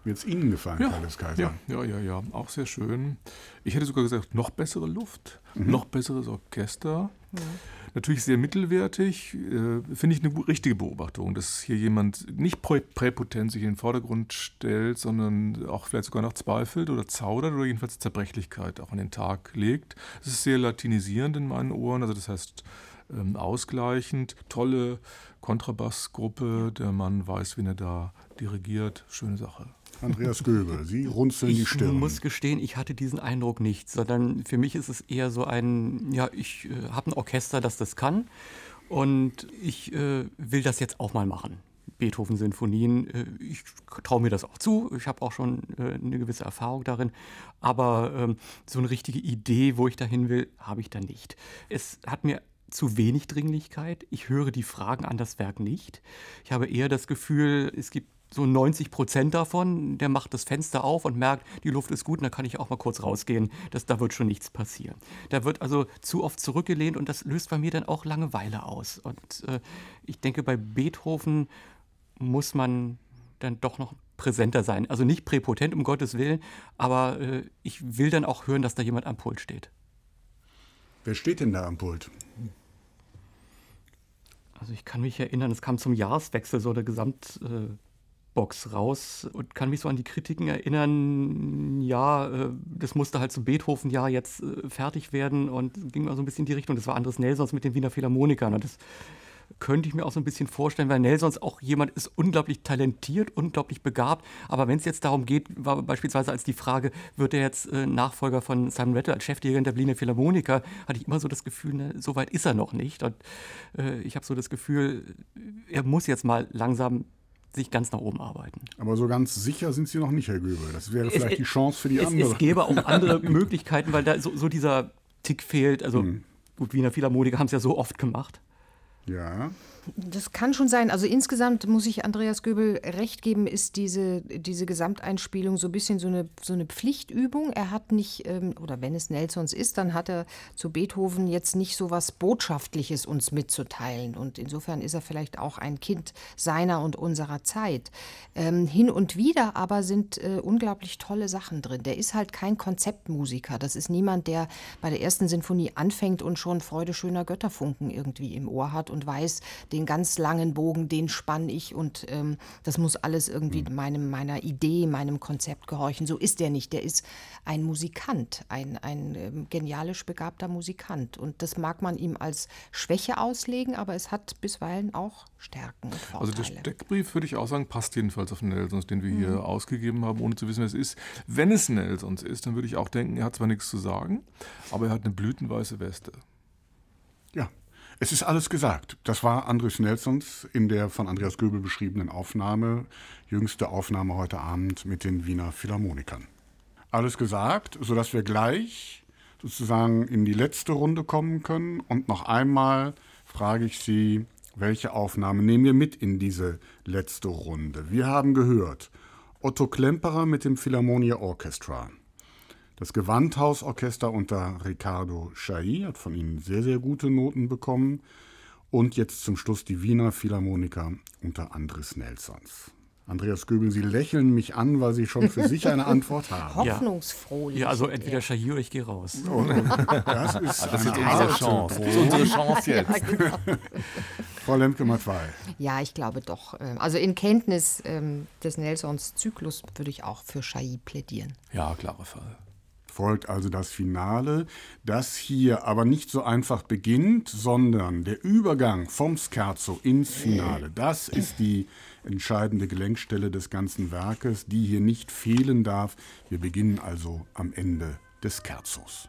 Wird es Ihnen gefallen, ja, Carles Kaiser? Ja, ja, ja, ja, auch sehr schön. Ich hätte sogar gesagt, noch bessere Luft, mhm. noch besseres Orchester. Ja. Natürlich sehr mittelwertig, äh, finde ich eine richtige Beobachtung, dass hier jemand nicht präpotent sich in den Vordergrund stellt, sondern auch vielleicht sogar noch zweifelt oder zaudert oder jedenfalls Zerbrechlichkeit auch an den Tag legt. Es ist sehr latinisierend in meinen Ohren, also das heißt ähm, ausgleichend. Tolle Kontrabassgruppe, der Mann weiß, wen er da dirigiert. Schöne Sache. Andreas Göbel, Sie runzeln ich die Stirn. Ich muss gestehen, ich hatte diesen Eindruck nicht, sondern für mich ist es eher so ein, ja, ich äh, habe ein Orchester, das das kann und ich äh, will das jetzt auch mal machen. Beethoven-Sinfonien, äh, ich traue mir das auch zu, ich habe auch schon äh, eine gewisse Erfahrung darin, aber ähm, so eine richtige Idee, wo ich dahin will, habe ich da nicht. Es hat mir zu wenig Dringlichkeit. Ich höre die Fragen an das Werk nicht. Ich habe eher das Gefühl, es gibt so 90 Prozent davon, der macht das Fenster auf und merkt, die Luft ist gut, und dann kann ich auch mal kurz rausgehen. Das, da wird schon nichts passieren. Da wird also zu oft zurückgelehnt und das löst bei mir dann auch Langeweile aus. Und äh, ich denke, bei Beethoven muss man dann doch noch präsenter sein. Also nicht präpotent, um Gottes Willen, aber äh, ich will dann auch hören, dass da jemand am Pult steht. Wer steht denn da am Pult? Also ich kann mich erinnern, es kam zum Jahreswechsel so eine Gesamt... Äh, Box raus und kann mich so an die Kritiken erinnern, ja, äh, das musste halt zum Beethoven-Jahr jetzt äh, fertig werden und ging mal so ein bisschen in die Richtung. Das war Andres Nelsons mit den Wiener Philharmonikern und das könnte ich mir auch so ein bisschen vorstellen, weil Nelsons auch jemand ist unglaublich talentiert, unglaublich begabt. Aber wenn es jetzt darum geht, war beispielsweise als die Frage, wird er jetzt äh, Nachfolger von Simon Rattle als Chefdirigent der Wiener Philharmoniker, hatte ich immer so das Gefühl, ne, so weit ist er noch nicht. Und äh, ich habe so das Gefühl, er muss jetzt mal langsam sich ganz nach oben arbeiten. Aber so ganz sicher sind Sie noch nicht, Herr Göbel. Das wäre vielleicht es, die Chance für die es, andere. Es gäbe auch andere Möglichkeiten, weil da so, so dieser Tick fehlt. Also hm. gut, Wiener Philharmoniker haben es ja so oft gemacht. Ja. Das kann schon sein. Also insgesamt muss ich Andreas Göbel recht geben, ist diese, diese Gesamteinspielung so ein bisschen so eine, so eine Pflichtübung. Er hat nicht, ähm, oder wenn es Nelsons ist, dann hat er zu Beethoven jetzt nicht so was Botschaftliches uns mitzuteilen. Und insofern ist er vielleicht auch ein Kind seiner und unserer Zeit. Ähm, hin und wieder aber sind äh, unglaublich tolle Sachen drin. Der ist halt kein Konzeptmusiker. Das ist niemand, der bei der ersten Sinfonie anfängt und schon Freude schöner Götterfunken irgendwie im Ohr hat und weiß, den ganz langen Bogen, den spann ich und ähm, das muss alles irgendwie mhm. meinem, meiner Idee, meinem Konzept gehorchen. So ist der nicht. Der ist ein Musikant, ein, ein ähm, genialisch begabter Musikant. Und das mag man ihm als Schwäche auslegen, aber es hat bisweilen auch Stärken und Vorteile. Also der Steckbrief, würde ich auch sagen, passt jedenfalls auf Nelsons, den wir mhm. hier ausgegeben haben, ohne zu wissen, wer es ist. Wenn es Nelsons ist, dann würde ich auch denken, er hat zwar nichts zu sagen, aber er hat eine blütenweiße Weste. Es ist alles gesagt. Das war Andres Nelsons in der von Andreas Göbel beschriebenen Aufnahme, jüngste Aufnahme heute Abend mit den Wiener Philharmonikern. Alles gesagt, sodass wir gleich sozusagen in die letzte Runde kommen können. Und noch einmal frage ich Sie, welche Aufnahme nehmen wir mit in diese letzte Runde? Wir haben gehört Otto Klemperer mit dem Philharmonia Orchestra. Das Gewandhausorchester unter Ricardo Chailly hat von ihnen sehr, sehr gute Noten bekommen. Und jetzt zum Schluss die Wiener Philharmoniker unter Andres Nelsons. Andreas Göbel, Sie lächeln mich an, weil Sie schon für sich eine Antwort haben. Hoffnungsfroh. Ja, also entweder Chailly oder ich gehe raus. Oh, das ist, das ist unsere Chance. Das ist unsere Chance jetzt. Ja, genau. Frau Lemke-Matwei. Ja, ich glaube doch. Ähm, also in Kenntnis ähm, des Nelsons Zyklus würde ich auch für Chailly plädieren. Ja, klarer Fall. Folgt also das Finale, das hier aber nicht so einfach beginnt, sondern der Übergang vom Scherzo ins Finale. Das ist die entscheidende Gelenkstelle des ganzen Werkes, die hier nicht fehlen darf. Wir beginnen also am Ende des Scherzos.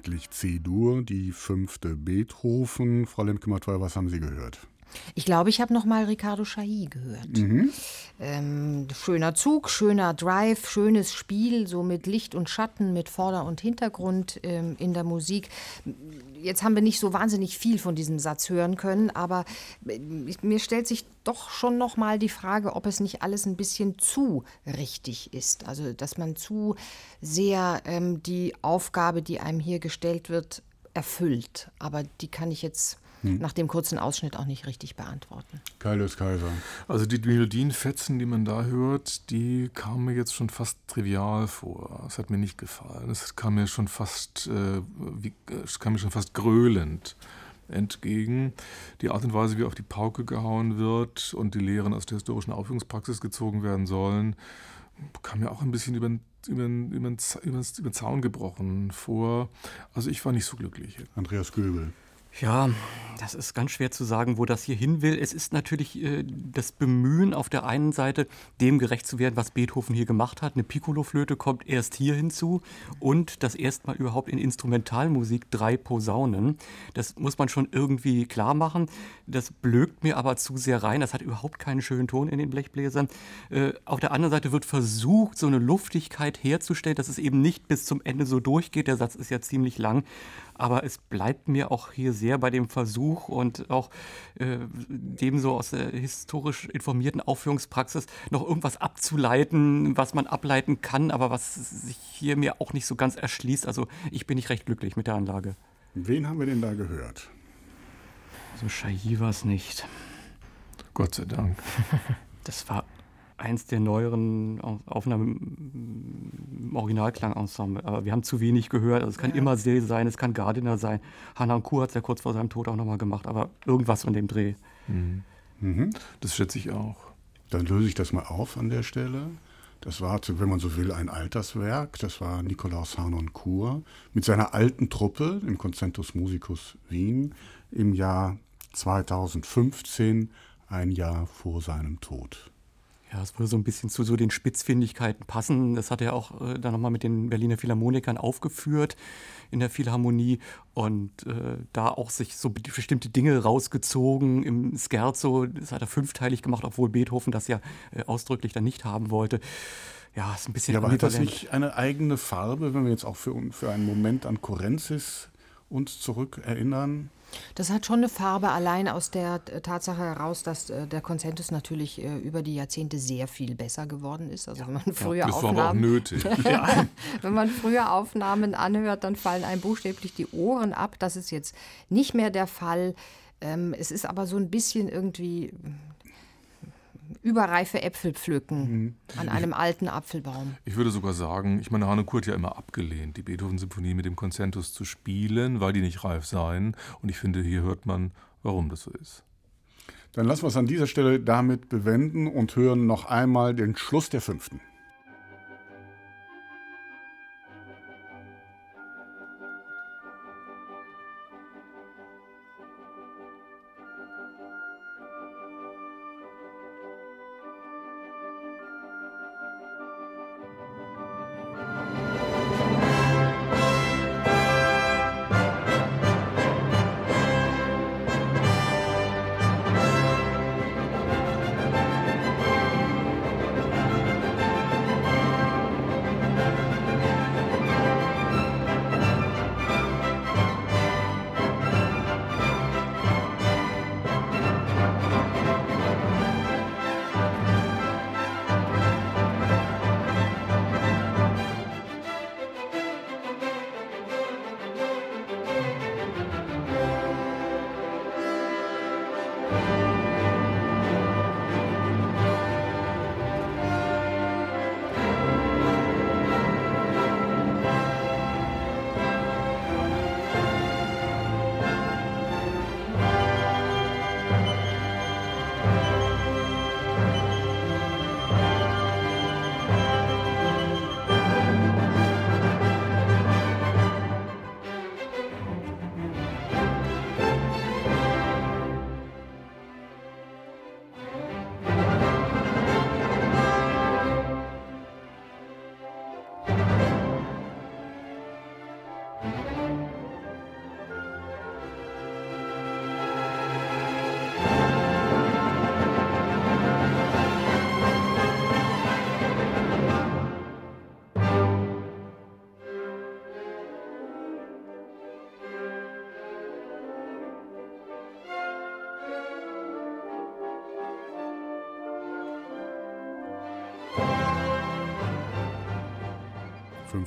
Endlich C-Dur, die fünfte Beethoven. Frau Lemke-Matwei, was haben Sie gehört? Ich glaube, ich habe noch mal Ricardo Chailly gehört. Mhm. Ähm, schöner Zug, schöner Drive, schönes Spiel, so mit Licht und Schatten, mit Vorder- und Hintergrund ähm, in der Musik. Jetzt haben wir nicht so wahnsinnig viel von diesem Satz hören können, aber äh, mir stellt sich doch schon noch mal die Frage, ob es nicht alles ein bisschen zu richtig ist. Also, dass man zu sehr ähm, die Aufgabe, die einem hier gestellt wird, erfüllt. Aber die kann ich jetzt hm. nach dem kurzen Ausschnitt auch nicht richtig beantworten. Kaius Kaiser. Also die Melodienfetzen, die man da hört, die kamen mir jetzt schon fast trivial vor. Es hat mir nicht gefallen. Es kam mir schon fast, äh, wie, es kam mir schon fast gröhlend entgegen. Die Art und Weise, wie auf die Pauke gehauen wird und die Lehren aus der historischen Aufführungspraxis gezogen werden sollen, kam mir auch ein bisschen über den, über, den, über, den, über den Zaun gebrochen vor. Also ich war nicht so glücklich. Andreas Göbel. Ja, das ist ganz schwer zu sagen, wo das hier hin will. Es ist natürlich äh, das Bemühen auf der einen Seite, dem gerecht zu werden, was Beethoven hier gemacht hat. Eine Piccolo-Flöte kommt erst hier hinzu und das erstmal überhaupt in Instrumentalmusik drei Posaunen. Das muss man schon irgendwie klar machen. Das blökt mir aber zu sehr rein. Das hat überhaupt keinen schönen Ton in den Blechbläsern. Äh, auf der anderen Seite wird versucht, so eine Luftigkeit herzustellen, dass es eben nicht bis zum Ende so durchgeht. Der Satz ist ja ziemlich lang. Aber es bleibt mir auch hier sehr bei dem Versuch und auch äh, dem so aus der historisch informierten Aufführungspraxis noch irgendwas abzuleiten, was man ableiten kann, aber was sich hier mir auch nicht so ganz erschließt. Also ich bin nicht recht glücklich mit der Anlage. Wen haben wir denn da gehört? So Chailly war es nicht. Gott sei Dank. Das war eins der neueren Aufnahmen im Originalklangensemble. Aber wir haben zu wenig gehört. Also es kann ja. immer See sein, es kann Gardiner sein. Hanan Kuh hat es ja kurz vor seinem Tod auch nochmal gemacht, aber irgendwas in dem Dreh. Mhm. Mhm. Das schätze ich auch. Dann löse ich das mal auf an der Stelle. Das war, wenn man so will, ein Alterswerk. Das war Nikolaus Hanon Kur mit seiner alten Truppe im Concentus Musicus Wien im Jahr 2015, ein Jahr vor seinem Tod. Ja, es würde so ein bisschen zu so den Spitzfindigkeiten passen. Das hat er auch äh, dann nochmal mit den Berliner Philharmonikern aufgeführt in der Philharmonie und äh, da auch sich so bestimmte Dinge rausgezogen im Scherzo. Das hat er fünfteilig gemacht, obwohl Beethoven das ja äh, ausdrücklich dann nicht haben wollte. Ja, ist ein bisschen. Ja, aber hat das nicht eine eigene Farbe, wenn wir jetzt auch für, für einen Moment an Korenzis uns zurückerinnern? Das hat schon eine Farbe allein aus der Tatsache heraus, dass äh, der Konzentus natürlich äh, über die Jahrzehnte sehr viel besser geworden ist. Also wenn man früher ja, das Aufnahmen, war aber auch nötig. wenn man früher Aufnahmen anhört, dann fallen einem buchstäblich die Ohren ab. Das ist jetzt nicht mehr der Fall. Ähm, es ist aber so ein bisschen irgendwie überreife Äpfel pflücken mhm. an einem alten Apfelbaum. Ich würde sogar sagen, ich meine, Haneke hat ja immer abgelehnt, die Beethoven-Symphonie mit dem Konzentus zu spielen, weil die nicht reif seien. Und ich finde, hier hört man, warum das so ist. Dann lassen wir es an dieser Stelle damit bewenden und hören noch einmal den Schluss der fünften.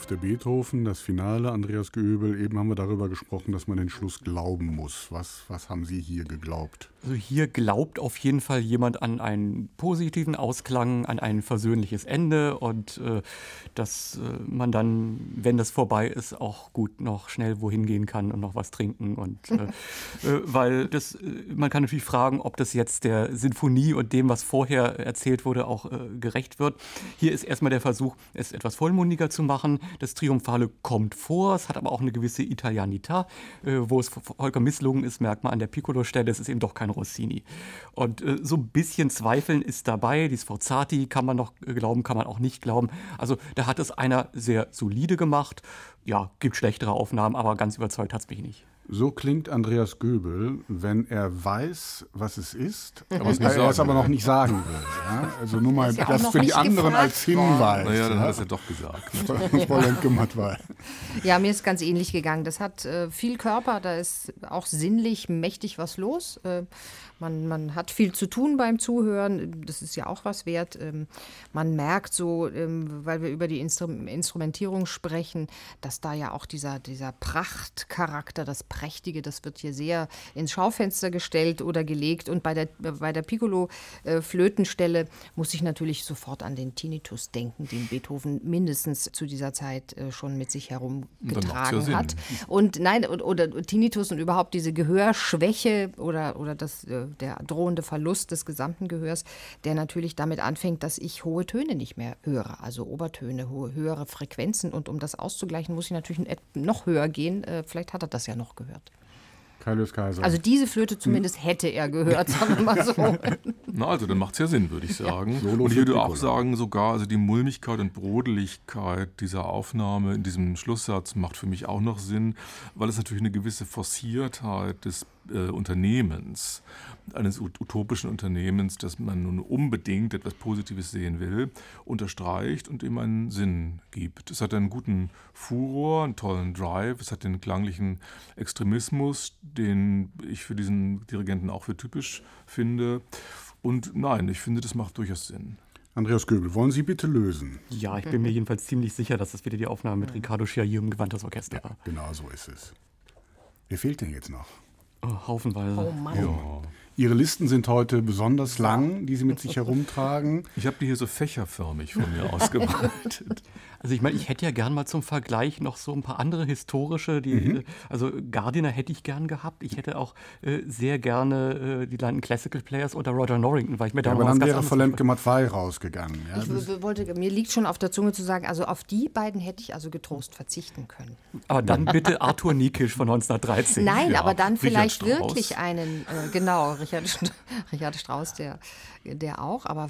Fünfte Beethoven, das Finale, Andreas Göbel. Eben haben wir darüber gesprochen, dass man den Schluss glauben muss. Was, was haben Sie hier geglaubt? Also hier glaubt auf jeden Fall jemand an einen positiven Ausklang, an ein versöhnliches Ende und äh, dass äh, man dann, wenn das vorbei ist, auch gut noch schnell wohin gehen kann und noch was trinken. Und äh, äh weil das, äh, man kann natürlich fragen, ob das jetzt der Sinfonie und dem, was vorher erzählt wurde, auch äh, gerecht wird. Hier ist erstmal der Versuch, es etwas vollmundiger zu machen. Das Triumphale kommt vor, es hat aber auch eine gewisse Italianità. wo es Volker misslungen ist, merkt man an der Piccolo-Stelle, es ist eben doch kein Rossini. Und äh, so ein bisschen Zweifeln ist dabei. Die Sforzati kann man noch äh, glauben, kann man auch nicht glauben. Also da hat es einer sehr solide gemacht. Ja, gibt schlechtere Aufnahmen, aber ganz überzeugt hat es mich nicht. So klingt Andreas Göbel, wenn er weiß, was es ist, aber er es aber noch nicht sagen will. Ja? Also nur mal ja das für die anderen als Hinweis. Naja, dann hat er es ja doch gesagt. Ne? ja, mir ist ganz ähnlich gegangen. Das hat äh, viel Körper, da ist auch sinnlich mächtig was los. Äh, man, man hat viel zu tun beim Zuhören, das ist ja auch was wert. Ähm, man merkt so, ähm, weil wir über die Instrumentierung sprechen, dass da ja auch dieser, dieser Prachtcharakter, das Prächtige, das wird hier sehr ins Schaufenster gestellt oder gelegt. Und bei der, bei der Piccolo-Flötenstelle äh, muss ich natürlich sofort an den Tinnitus denken, den Beethoven mindestens zu dieser Zeit äh, schon mit sich herumgetragen ja hat. Und nein, oder, oder Tinnitus und überhaupt diese Gehörschwäche oder, oder das äh, der drohende Verlust des gesamten Gehörs, der natürlich damit anfängt, dass ich hohe Töne nicht mehr höre, also Obertöne, hohe, höhere Frequenzen. Und um das auszugleichen, muss ich natürlich noch höher gehen. Äh, vielleicht hat er das ja noch gehört. Kaiser. Also diese Flöte zumindest hätte er gehört, sagen wir mal so. Na, also dann macht es ja Sinn, würde ich sagen. Solo und ich würde auch sagen, sogar also die Mulmigkeit und Brodeligkeit dieser Aufnahme in diesem Schlusssatz macht für mich auch noch Sinn, weil es natürlich eine gewisse Forciertheit des äh, Unternehmens, eines ut- utopischen Unternehmens, das man nun unbedingt etwas Positives sehen will, unterstreicht und ihm einen Sinn gibt. Es hat einen guten Furor, einen tollen Drive, es hat den klanglichen Extremismus, den ich für diesen Dirigenten auch für typisch finde. Und nein, ich finde, das macht durchaus Sinn. Andreas Göbel, wollen Sie bitte lösen? Ja, ich bin mir jedenfalls ziemlich sicher, dass das wieder die Aufnahme mit Ricardo Schiair im Gewandtes Orchester war. Genau so ist es. Wer fehlt denn jetzt noch? Oh, haufenweise. Oh Mann. Ihre Listen sind heute besonders lang, die Sie mit sich herumtragen. Ich habe die hier so fächerförmig von mir ausgebreitet. Also ich meine, ich hätte ja gern mal zum Vergleich noch so ein paar andere historische, die, Mhm. äh, also Gardiner hätte ich gern gehabt. Ich hätte auch äh, sehr gerne äh, die London Classical Players oder Roger Norrington, weil ich mir da Ja, aber dann wäre vor Lemke Matvei rausgegangen. Ja, Ich wollte, mir liegt schon auf der Zunge zu sagen, also auf die beiden hätte ich also getrost verzichten können. Aber dann bitte Arthur Niekisch von 1913. Nein, Ja, aber dann vielleicht wirklich einen, äh, genau, Richard, Richard Strauss, der, der auch, aber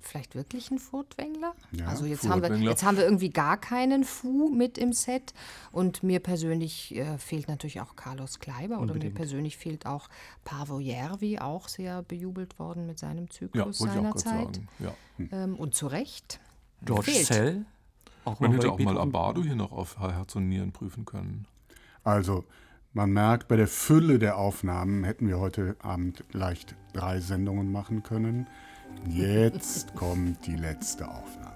vielleicht wirklich ein Furtwängler? Ja, also jetzt haben, wir, jetzt haben wir irgendwie gar keinen Fu mit im Set und mir persönlich äh, fehlt natürlich auch Carlos Kleiber oder mir Unbedingt. persönlich fehlt auch Paavo Järvi, auch sehr bejubelt worden mit seinem Ja, Zyklus wollte ich auch gerade seinerzeit. sagen. Ja. Ähm, und zu Recht. George Fehlt. Sell. Auch Man hätte auch mal. Abado hier noch auf Herz und Nieren prüfen können. Also, man merkt, bei der Fülle der Aufnahmen hätten wir heute Abend leicht drei Sendungen machen können. Jetzt kommt die letzte Aufnahme.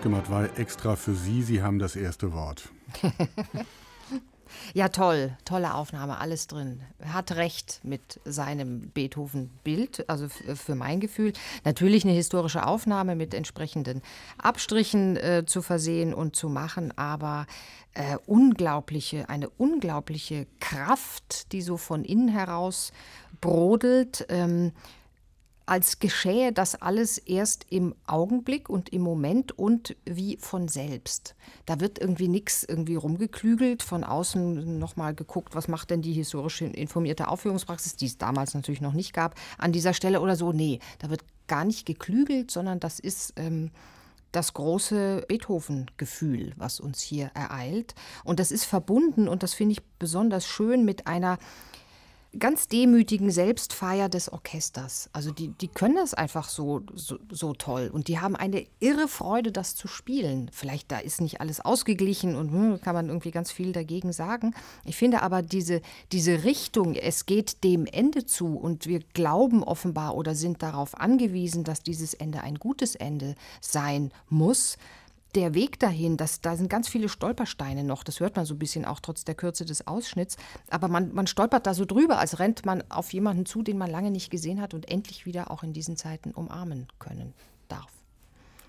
Lemke Matvei extra für Sie. Sie haben das erste Wort. Ja, toll, tolle Aufnahme, alles drin. Hat recht mit seinem Beethoven-Bild, also f- für mein Gefühl. Natürlich eine historische Aufnahme mit entsprechenden Abstrichen äh, zu versehen und zu machen, aber äh, unglaubliche, eine unglaubliche Kraft, die so von innen heraus brodelt. Ähm, als geschähe das alles erst im Augenblick und im Moment und wie von selbst. Da wird irgendwie nichts irgendwie rumgeklügelt, von außen nochmal geguckt, was macht denn die historische informierte Aufführungspraxis, die es damals natürlich noch nicht gab, an dieser Stelle oder so. Nee, da wird gar nicht geklügelt, sondern das ist ähm, das große Beethoven-Gefühl, was uns hier ereilt. Und das ist verbunden, und das finde ich besonders schön, mit einer ganz demütigen Selbstfeier des Orchesters. Also die, die können das einfach so, so, so toll und die haben eine irre Freude, das zu spielen. Vielleicht da ist nicht alles ausgeglichen und hm, kann man irgendwie ganz viel dagegen sagen. Ich finde aber diese, diese Richtung, es geht dem Ende zu und wir glauben offenbar oder sind darauf angewiesen, dass dieses Ende ein gutes Ende sein muss der Weg dahin, das, da sind ganz viele Stolpersteine noch, das hört man so ein bisschen auch trotz der Kürze des Ausschnitts, aber man, man stolpert da so drüber, als rennt man auf jemanden zu, den man lange nicht gesehen hat und endlich wieder auch in diesen Zeiten umarmen können darf.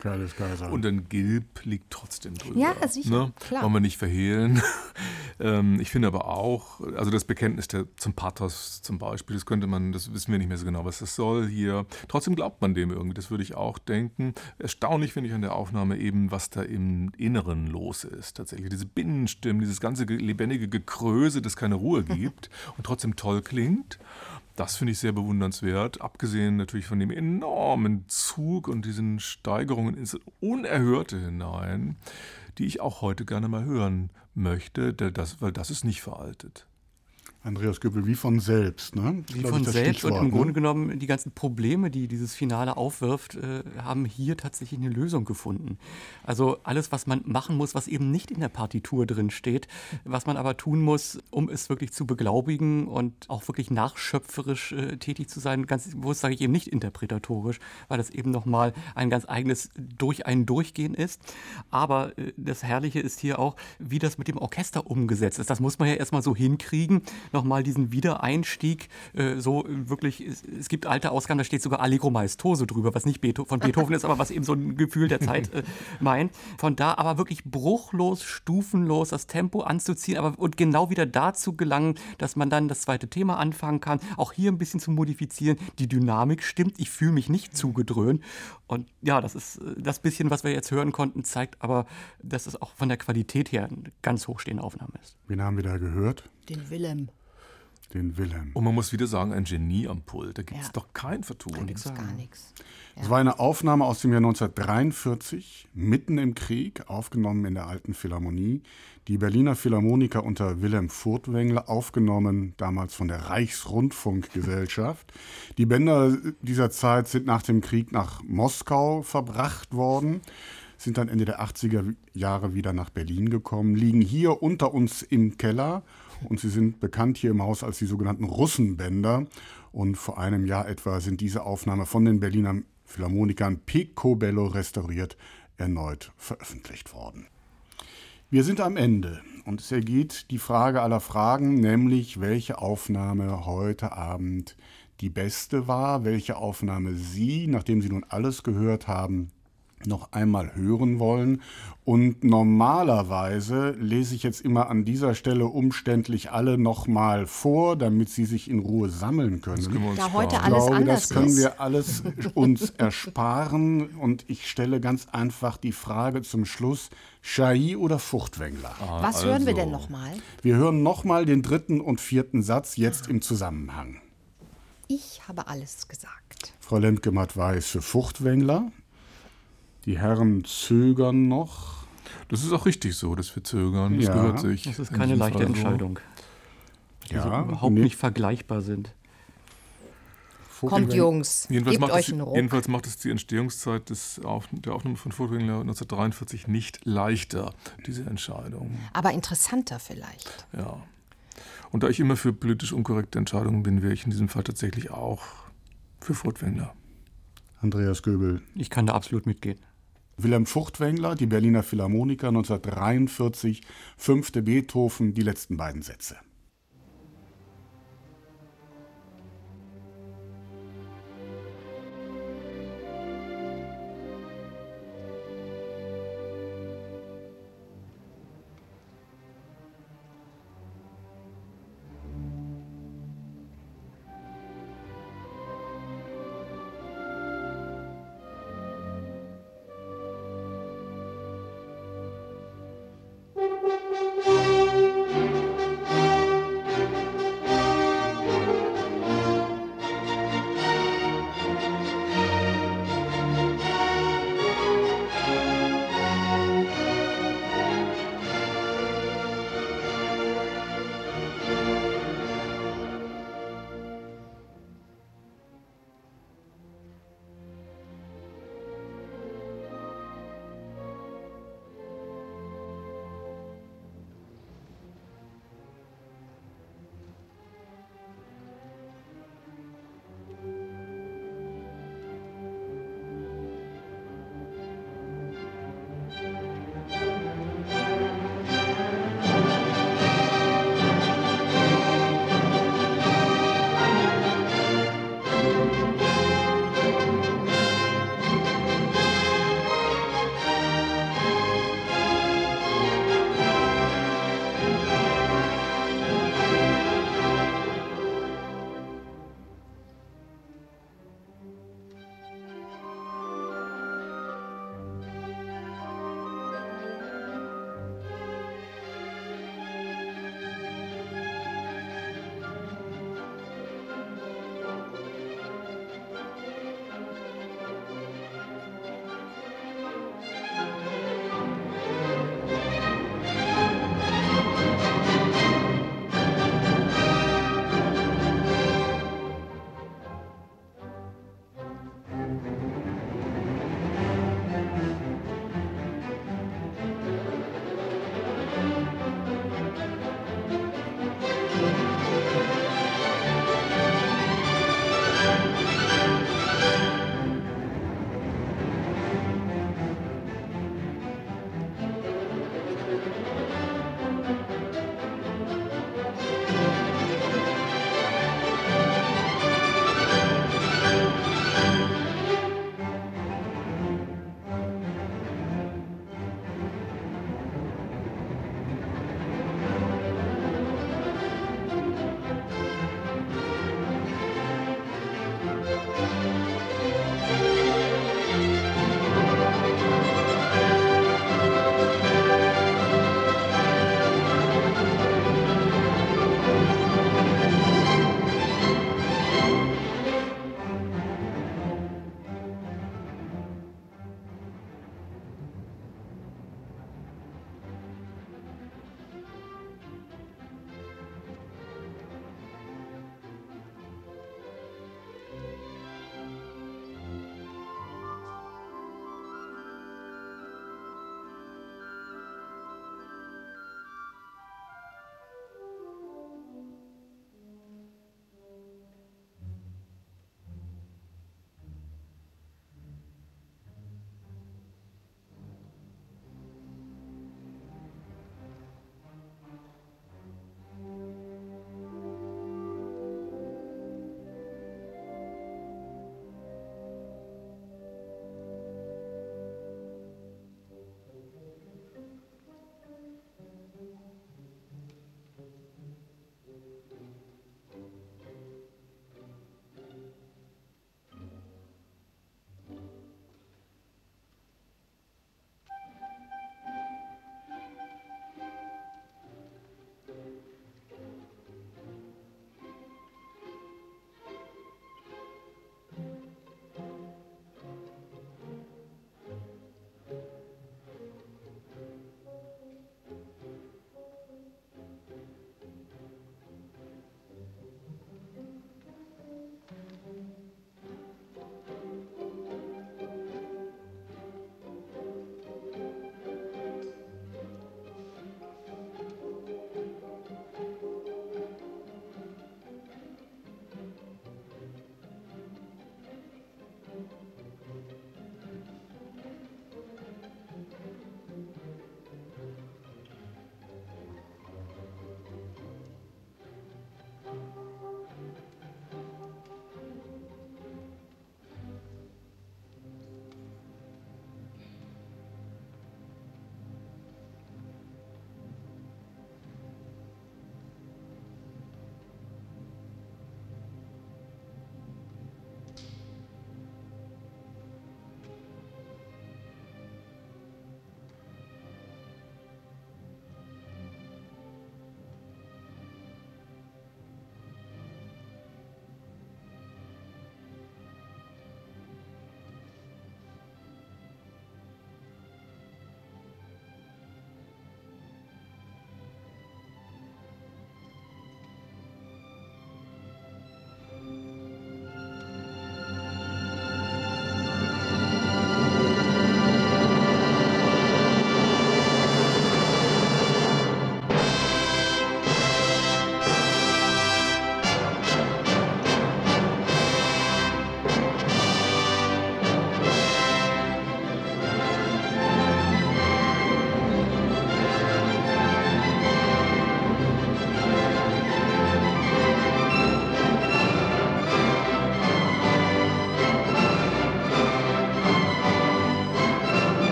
Geiles Kaiser. Und ein Gilb liegt trotzdem drüber. Ja, sicher, Ne? klar. Wollen wir nicht verhehlen. ähm, ich finde aber auch, also das Bekenntnis der, zum Pathos zum Beispiel, das könnte man, das wissen wir nicht mehr so genau, was das soll hier. Trotzdem glaubt man dem irgendwie, das würde ich auch denken. Erstaunlich finde ich an der Aufnahme eben, was da im Inneren los ist. Tatsächlich diese Binnenstimmen, dieses ganze ge- lebendige Gekröse, das keine Ruhe gibt und trotzdem toll klingt. Das finde ich sehr bewundernswert, abgesehen natürlich von dem enormen Zug und diesen Steigerungen ins Unerhörte hinein, die ich auch heute gerne mal hören möchte, weil das ist nicht veraltet. Andreas Göbel, wie von selbst, ne? Wie von selbst und im ne? Grunde genommen die ganzen Probleme, die dieses Finale aufwirft, äh, haben hier tatsächlich eine Lösung gefunden. Also alles, was man machen muss, was eben nicht in der Partitur drin steht, was man aber tun muss, um es wirklich zu beglaubigen und auch wirklich nachschöpferisch äh, tätig zu sein, ganz bewusst sage ich eben nicht interpretatorisch, weil das eben nochmal ein ganz eigenes durch ein Durchgehen ist. Aber äh, das Herrliche ist hier auch, wie das mit dem Orchester umgesetzt ist. Das muss man ja erstmal so hinkriegen, nochmal diesen Wiedereinstieg, äh, so wirklich, es, es gibt alte Ausgaben, da steht sogar Allegro Maestoso drüber, was nicht Beetho von Beethoven ist, aber was eben so ein Gefühl der Zeit äh, meint. Von da aber wirklich bruchlos, stufenlos das Tempo anzuziehen, aber und genau wieder dazu gelangen, dass man dann das zweite Thema anfangen kann, auch hier ein bisschen zu modifizieren. Die Dynamik stimmt, ich fühle mich nicht zugedröhnt. Und ja, das ist äh, das bisschen, was wir jetzt hören konnten, zeigt aber, dass es auch von der Qualität her eine ganz hochstehende Aufnahme ist. Wen haben wir da gehört? Den Willem. Den Wilhelm. Und man muss wieder sagen, ein Genie am Pult, da gibt es Ja. doch kein Vertun. Gibt's gar nichts. Es war eine Aufnahme aus dem Jahr 1943, mitten im Krieg, aufgenommen in der Alten Philharmonie. Die Berliner Philharmoniker unter Wilhelm Furtwängler, aufgenommen damals von der Reichsrundfunkgesellschaft. Die Bänder dieser Zeit sind nach dem Krieg nach Moskau verbracht worden, sind dann Ende der 80er Jahre wieder nach Berlin gekommen, liegen hier unter uns im Keller und sie sind bekannt hier im Haus als die sogenannten Russenbänder. Und vor einem Jahr etwa sind diese Aufnahmen von den Berliner Philharmonikern picobello restauriert erneut veröffentlicht worden. Wir sind am Ende und es ergeht die Frage aller Fragen, nämlich welche Aufnahme heute Abend die beste war, welche Aufnahme Sie, nachdem Sie nun alles gehört haben, noch einmal hören wollen. Und normalerweise lese ich jetzt immer an dieser Stelle umständlich alle nochmal vor, damit Sie sich in Ruhe sammeln können. Das können wir uns Da heute alles ich glaube, anders das können ist. wir alles uns ersparen. Und ich stelle ganz einfach die Frage zum Schluss: Schai oder Furtwängler? Was hören wir also. denn nochmal? Wir hören nochmal den dritten und vierten Satz jetzt im Zusammenhang. Ich habe alles gesagt. Frau Lemke-Matt weiß für Furtwängler. Die Herren zögern noch. Das ist auch richtig so, dass wir zögern. Das Ja. gehört sich. Das ist in keine leichte Fall so. Entscheidung, die so Ja, überhaupt nee, nicht vergleichbar sind. Kommt, Jungs, Jedenfalls gebt macht, euch es, jedenfalls macht es die Entstehungszeit des Auf, der Aufnahme von Furtwängler 1943 nicht leichter, diese Entscheidung. Aber interessanter vielleicht. Ja. Und da ich immer für politisch unkorrekte Entscheidungen bin, wäre ich in diesem Fall tatsächlich auch für Furtwängler. Andreas Göbel. Ich kann da absolut mitgehen. Wilhelm Furtwängler, die Berliner Philharmoniker 1943, fünfte Beethoven, die letzten beiden Sätze.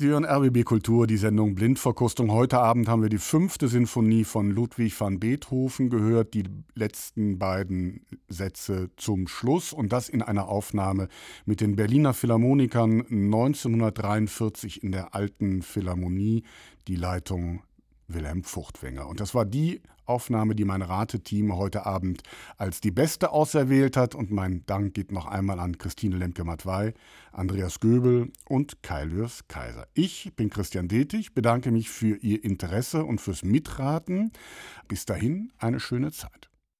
Sie hören RBB Kultur, die Sendung Blindverkostung. Heute Abend haben wir die fünfte Sinfonie von Ludwig van Beethoven gehört, die letzten beiden Sätze zum Schluss und das in einer Aufnahme mit den Berliner Philharmonikern 1943 in der alten Philharmonie, die Leitung Wilhelm Furtwänger. Und das war die Aufnahme, die mein Rateteam heute Abend als die beste auserwählt hat. Und mein Dank geht noch einmal an Christine Lemke-Matwei, Andreas Göbel und Kailürs Kaiser. Ich bin Christian Detig, bedanke mich für Ihr Interesse und fürs Mitraten. Bis dahin eine schöne Zeit.